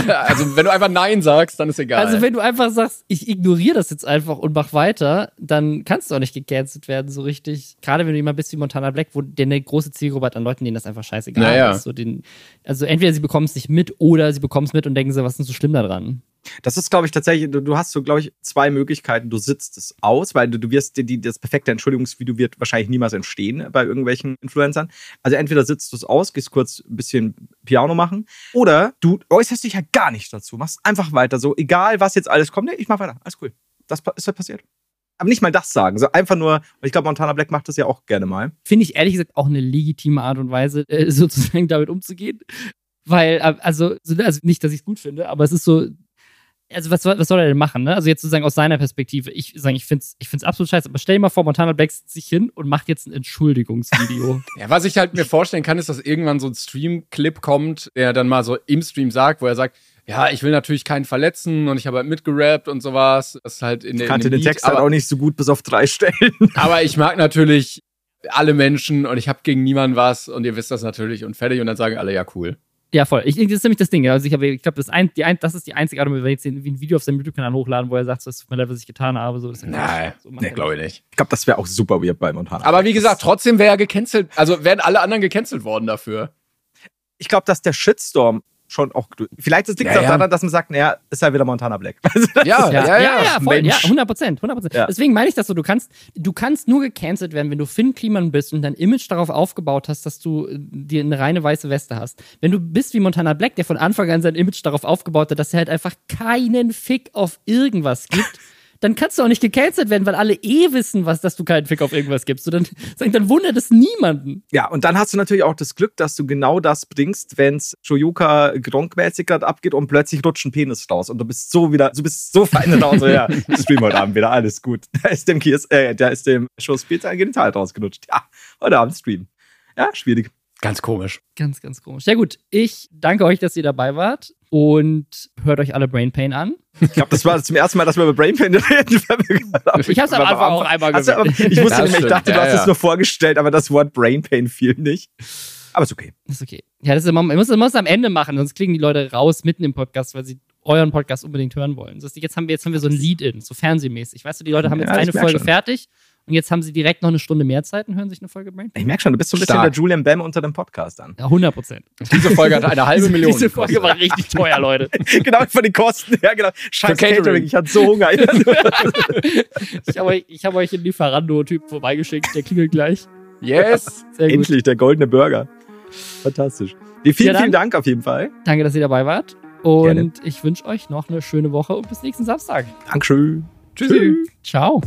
also, wenn du einfach Nein sagst, dann ist egal. Also wenn du einfach sagst, ich ignoriere das jetzt einfach und mach weiter, dann kannst du auch nicht gecancelt werden so richtig. Gerade wenn du jemand bist wie Montana Black, wo der eine große Zielgruppe hat an Leuten, denen das einfach scheißegal Naja. ist. So den, also entweder sie bekommen es nicht mit oder sie bekommen es mit und denken so, was ist denn so schlimm daran? Das ist, glaube ich, tatsächlich, du, du hast so, glaube ich, zwei Möglichkeiten. Du sitzt es aus, weil du, du wirst, die, das perfekte Entschuldigungsvideo wird wahrscheinlich niemals entstehen bei irgendwelchen Influencern. Also entweder sitzt du es aus, gehst kurz ein bisschen Piano machen, oder du äußerst dich ja gar nicht dazu, machst einfach weiter so, egal was jetzt alles kommt, nee, ich mach weiter, alles cool. Das ist ja passiert. Aber nicht mal das sagen, so einfach nur, ich glaube, Montana Black macht das ja auch gerne mal. Finde ich ehrlich gesagt auch eine legitime Art und Weise, äh, sozusagen damit umzugehen. Weil, äh, also, so- also nicht, dass ich es gut finde, aber es ist so, also was, soll- was soll er denn machen, ne? Also jetzt sozusagen aus seiner Perspektive, ich sagen, ich finde es ich find's absolut scheiße, aber stell dir mal vor, Montana Black setzt sich hin und macht jetzt ein Entschuldigungsvideo. Ja, was ich halt mir vorstellen kann, ist, dass irgendwann so ein Stream-Clip kommt, der dann mal so im Stream sagt, wo er sagt, ja, ich will natürlich keinen verletzen und ich habe halt mitgerappt und sowas. Das ist halt in der Ich kannte in dem den Text halt aber, auch nicht so gut, bis auf drei Stellen. aber ich mag natürlich alle Menschen und ich habe gegen niemanden was und ihr wisst das natürlich und fertig und dann sagen alle, ja, cool. Ja, voll. Ich, das ist nämlich das Ding. Also ich, habe- ich glaube, das, ein, die ein, das ist die einzige Art, und Weise, wenn wir jetzt wie ein Video auf seinem YouTube-Kanal hochladen, wo er sagt, so, es tut mir leid, was ich getan habe. So, Nein, so nee, glaube ich nicht. Ich glaube, das wäre auch super weird bei Montana. Aber wie gesagt, trotzdem wäre er gecancelt, also wären alle anderen gecancelt worden dafür. ich glaube, dass der Shitstorm schon auch. Vielleicht liegt es Ja, auch ja. daran, dass man sagt, naja, ist halt wieder Montana Black. Also, Ja, Ja, ja, ja, voll, Mensch. ja, 100 Prozent, 100 Prozent. Ja. Deswegen meine ich das so, du kannst, du kannst nur gecancelt werden, wenn du Finn Kliman bist und dein Image darauf aufgebaut hast, dass du äh, dir eine reine weiße Weste hast. Wenn du bist wie Montana Black, der von Anfang an sein Image darauf aufgebaut hat, dass er halt einfach keinen Fick auf irgendwas gibt, dann kannst du auch nicht gecancelt werden, weil alle eh wissen, was, dass du keinen Fick auf irgendwas gibst. Und dann, dann wundert es niemanden. Ja, und dann hast du natürlich auch das Glück, dass du genau das bringst, wenn's Shoyuka Gronk-mäßig gerade abgeht und plötzlich rutscht ein Penis raus und du bist so wieder, du bist so verändert und so, ja, stream heute Abend wieder, alles gut. Da ist dem Kies, äh, da ist dem Showspiel ein Genital rausgerutscht. Ja, heute Abend streamen. Ja, schwierig. Ganz komisch. Ganz, ganz komisch. Ja gut, ich danke euch, dass ihr dabei wart und hört euch alle Brain Pain an. Ich glaube, das war zum ersten Mal, dass wir über Brainpain reden. Ich hab's am Anfang auch einmal Hast du, gesagt. Ich wusste nicht mehr, ich dachte, du ja, hast ja. es nur vorgestellt, aber das Wort Brainpain fiel nicht. Aber ist okay. Ist okay. Ja, das ist immer, man muss, man muss am Ende machen, sonst kriegen die Leute raus mitten im Podcast, weil sie euren Podcast unbedingt hören wollen. Jetzt haben wir jetzt haben wir so ein Lead-in, so fernsehmäßig. Weißt du, die Leute haben jetzt Ja, eine Folge schon. fertig und jetzt haben sie direkt noch eine Stunde mehr Zeit und hören sich eine Folge Brain. Ich merke schon, du bist so ein bisschen der Julian Bam unter dem Podcast an. Ja, 100 Prozent. Diese Folge hatte eine halbe Million. Diese Folge war richtig teuer, Leute. genau, von den Kosten. Ja, genau. Scheiß Für Catering. Catering. Ich hatte so Hunger. Ich habe euch, ich hab euch einen Lieferando-Typ vorbeigeschickt, der klingelt gleich. Yes. Sehr gut. Endlich, der goldene Burger. Fantastisch. Nee, vielen, Ja, dann- vielen Dank auf jeden Fall. Danke, dass ihr dabei wart. Und Gerne. ich wünsche euch noch eine schöne Woche und bis nächsten Samstag. Dankeschön. Tschüssi. Ciao.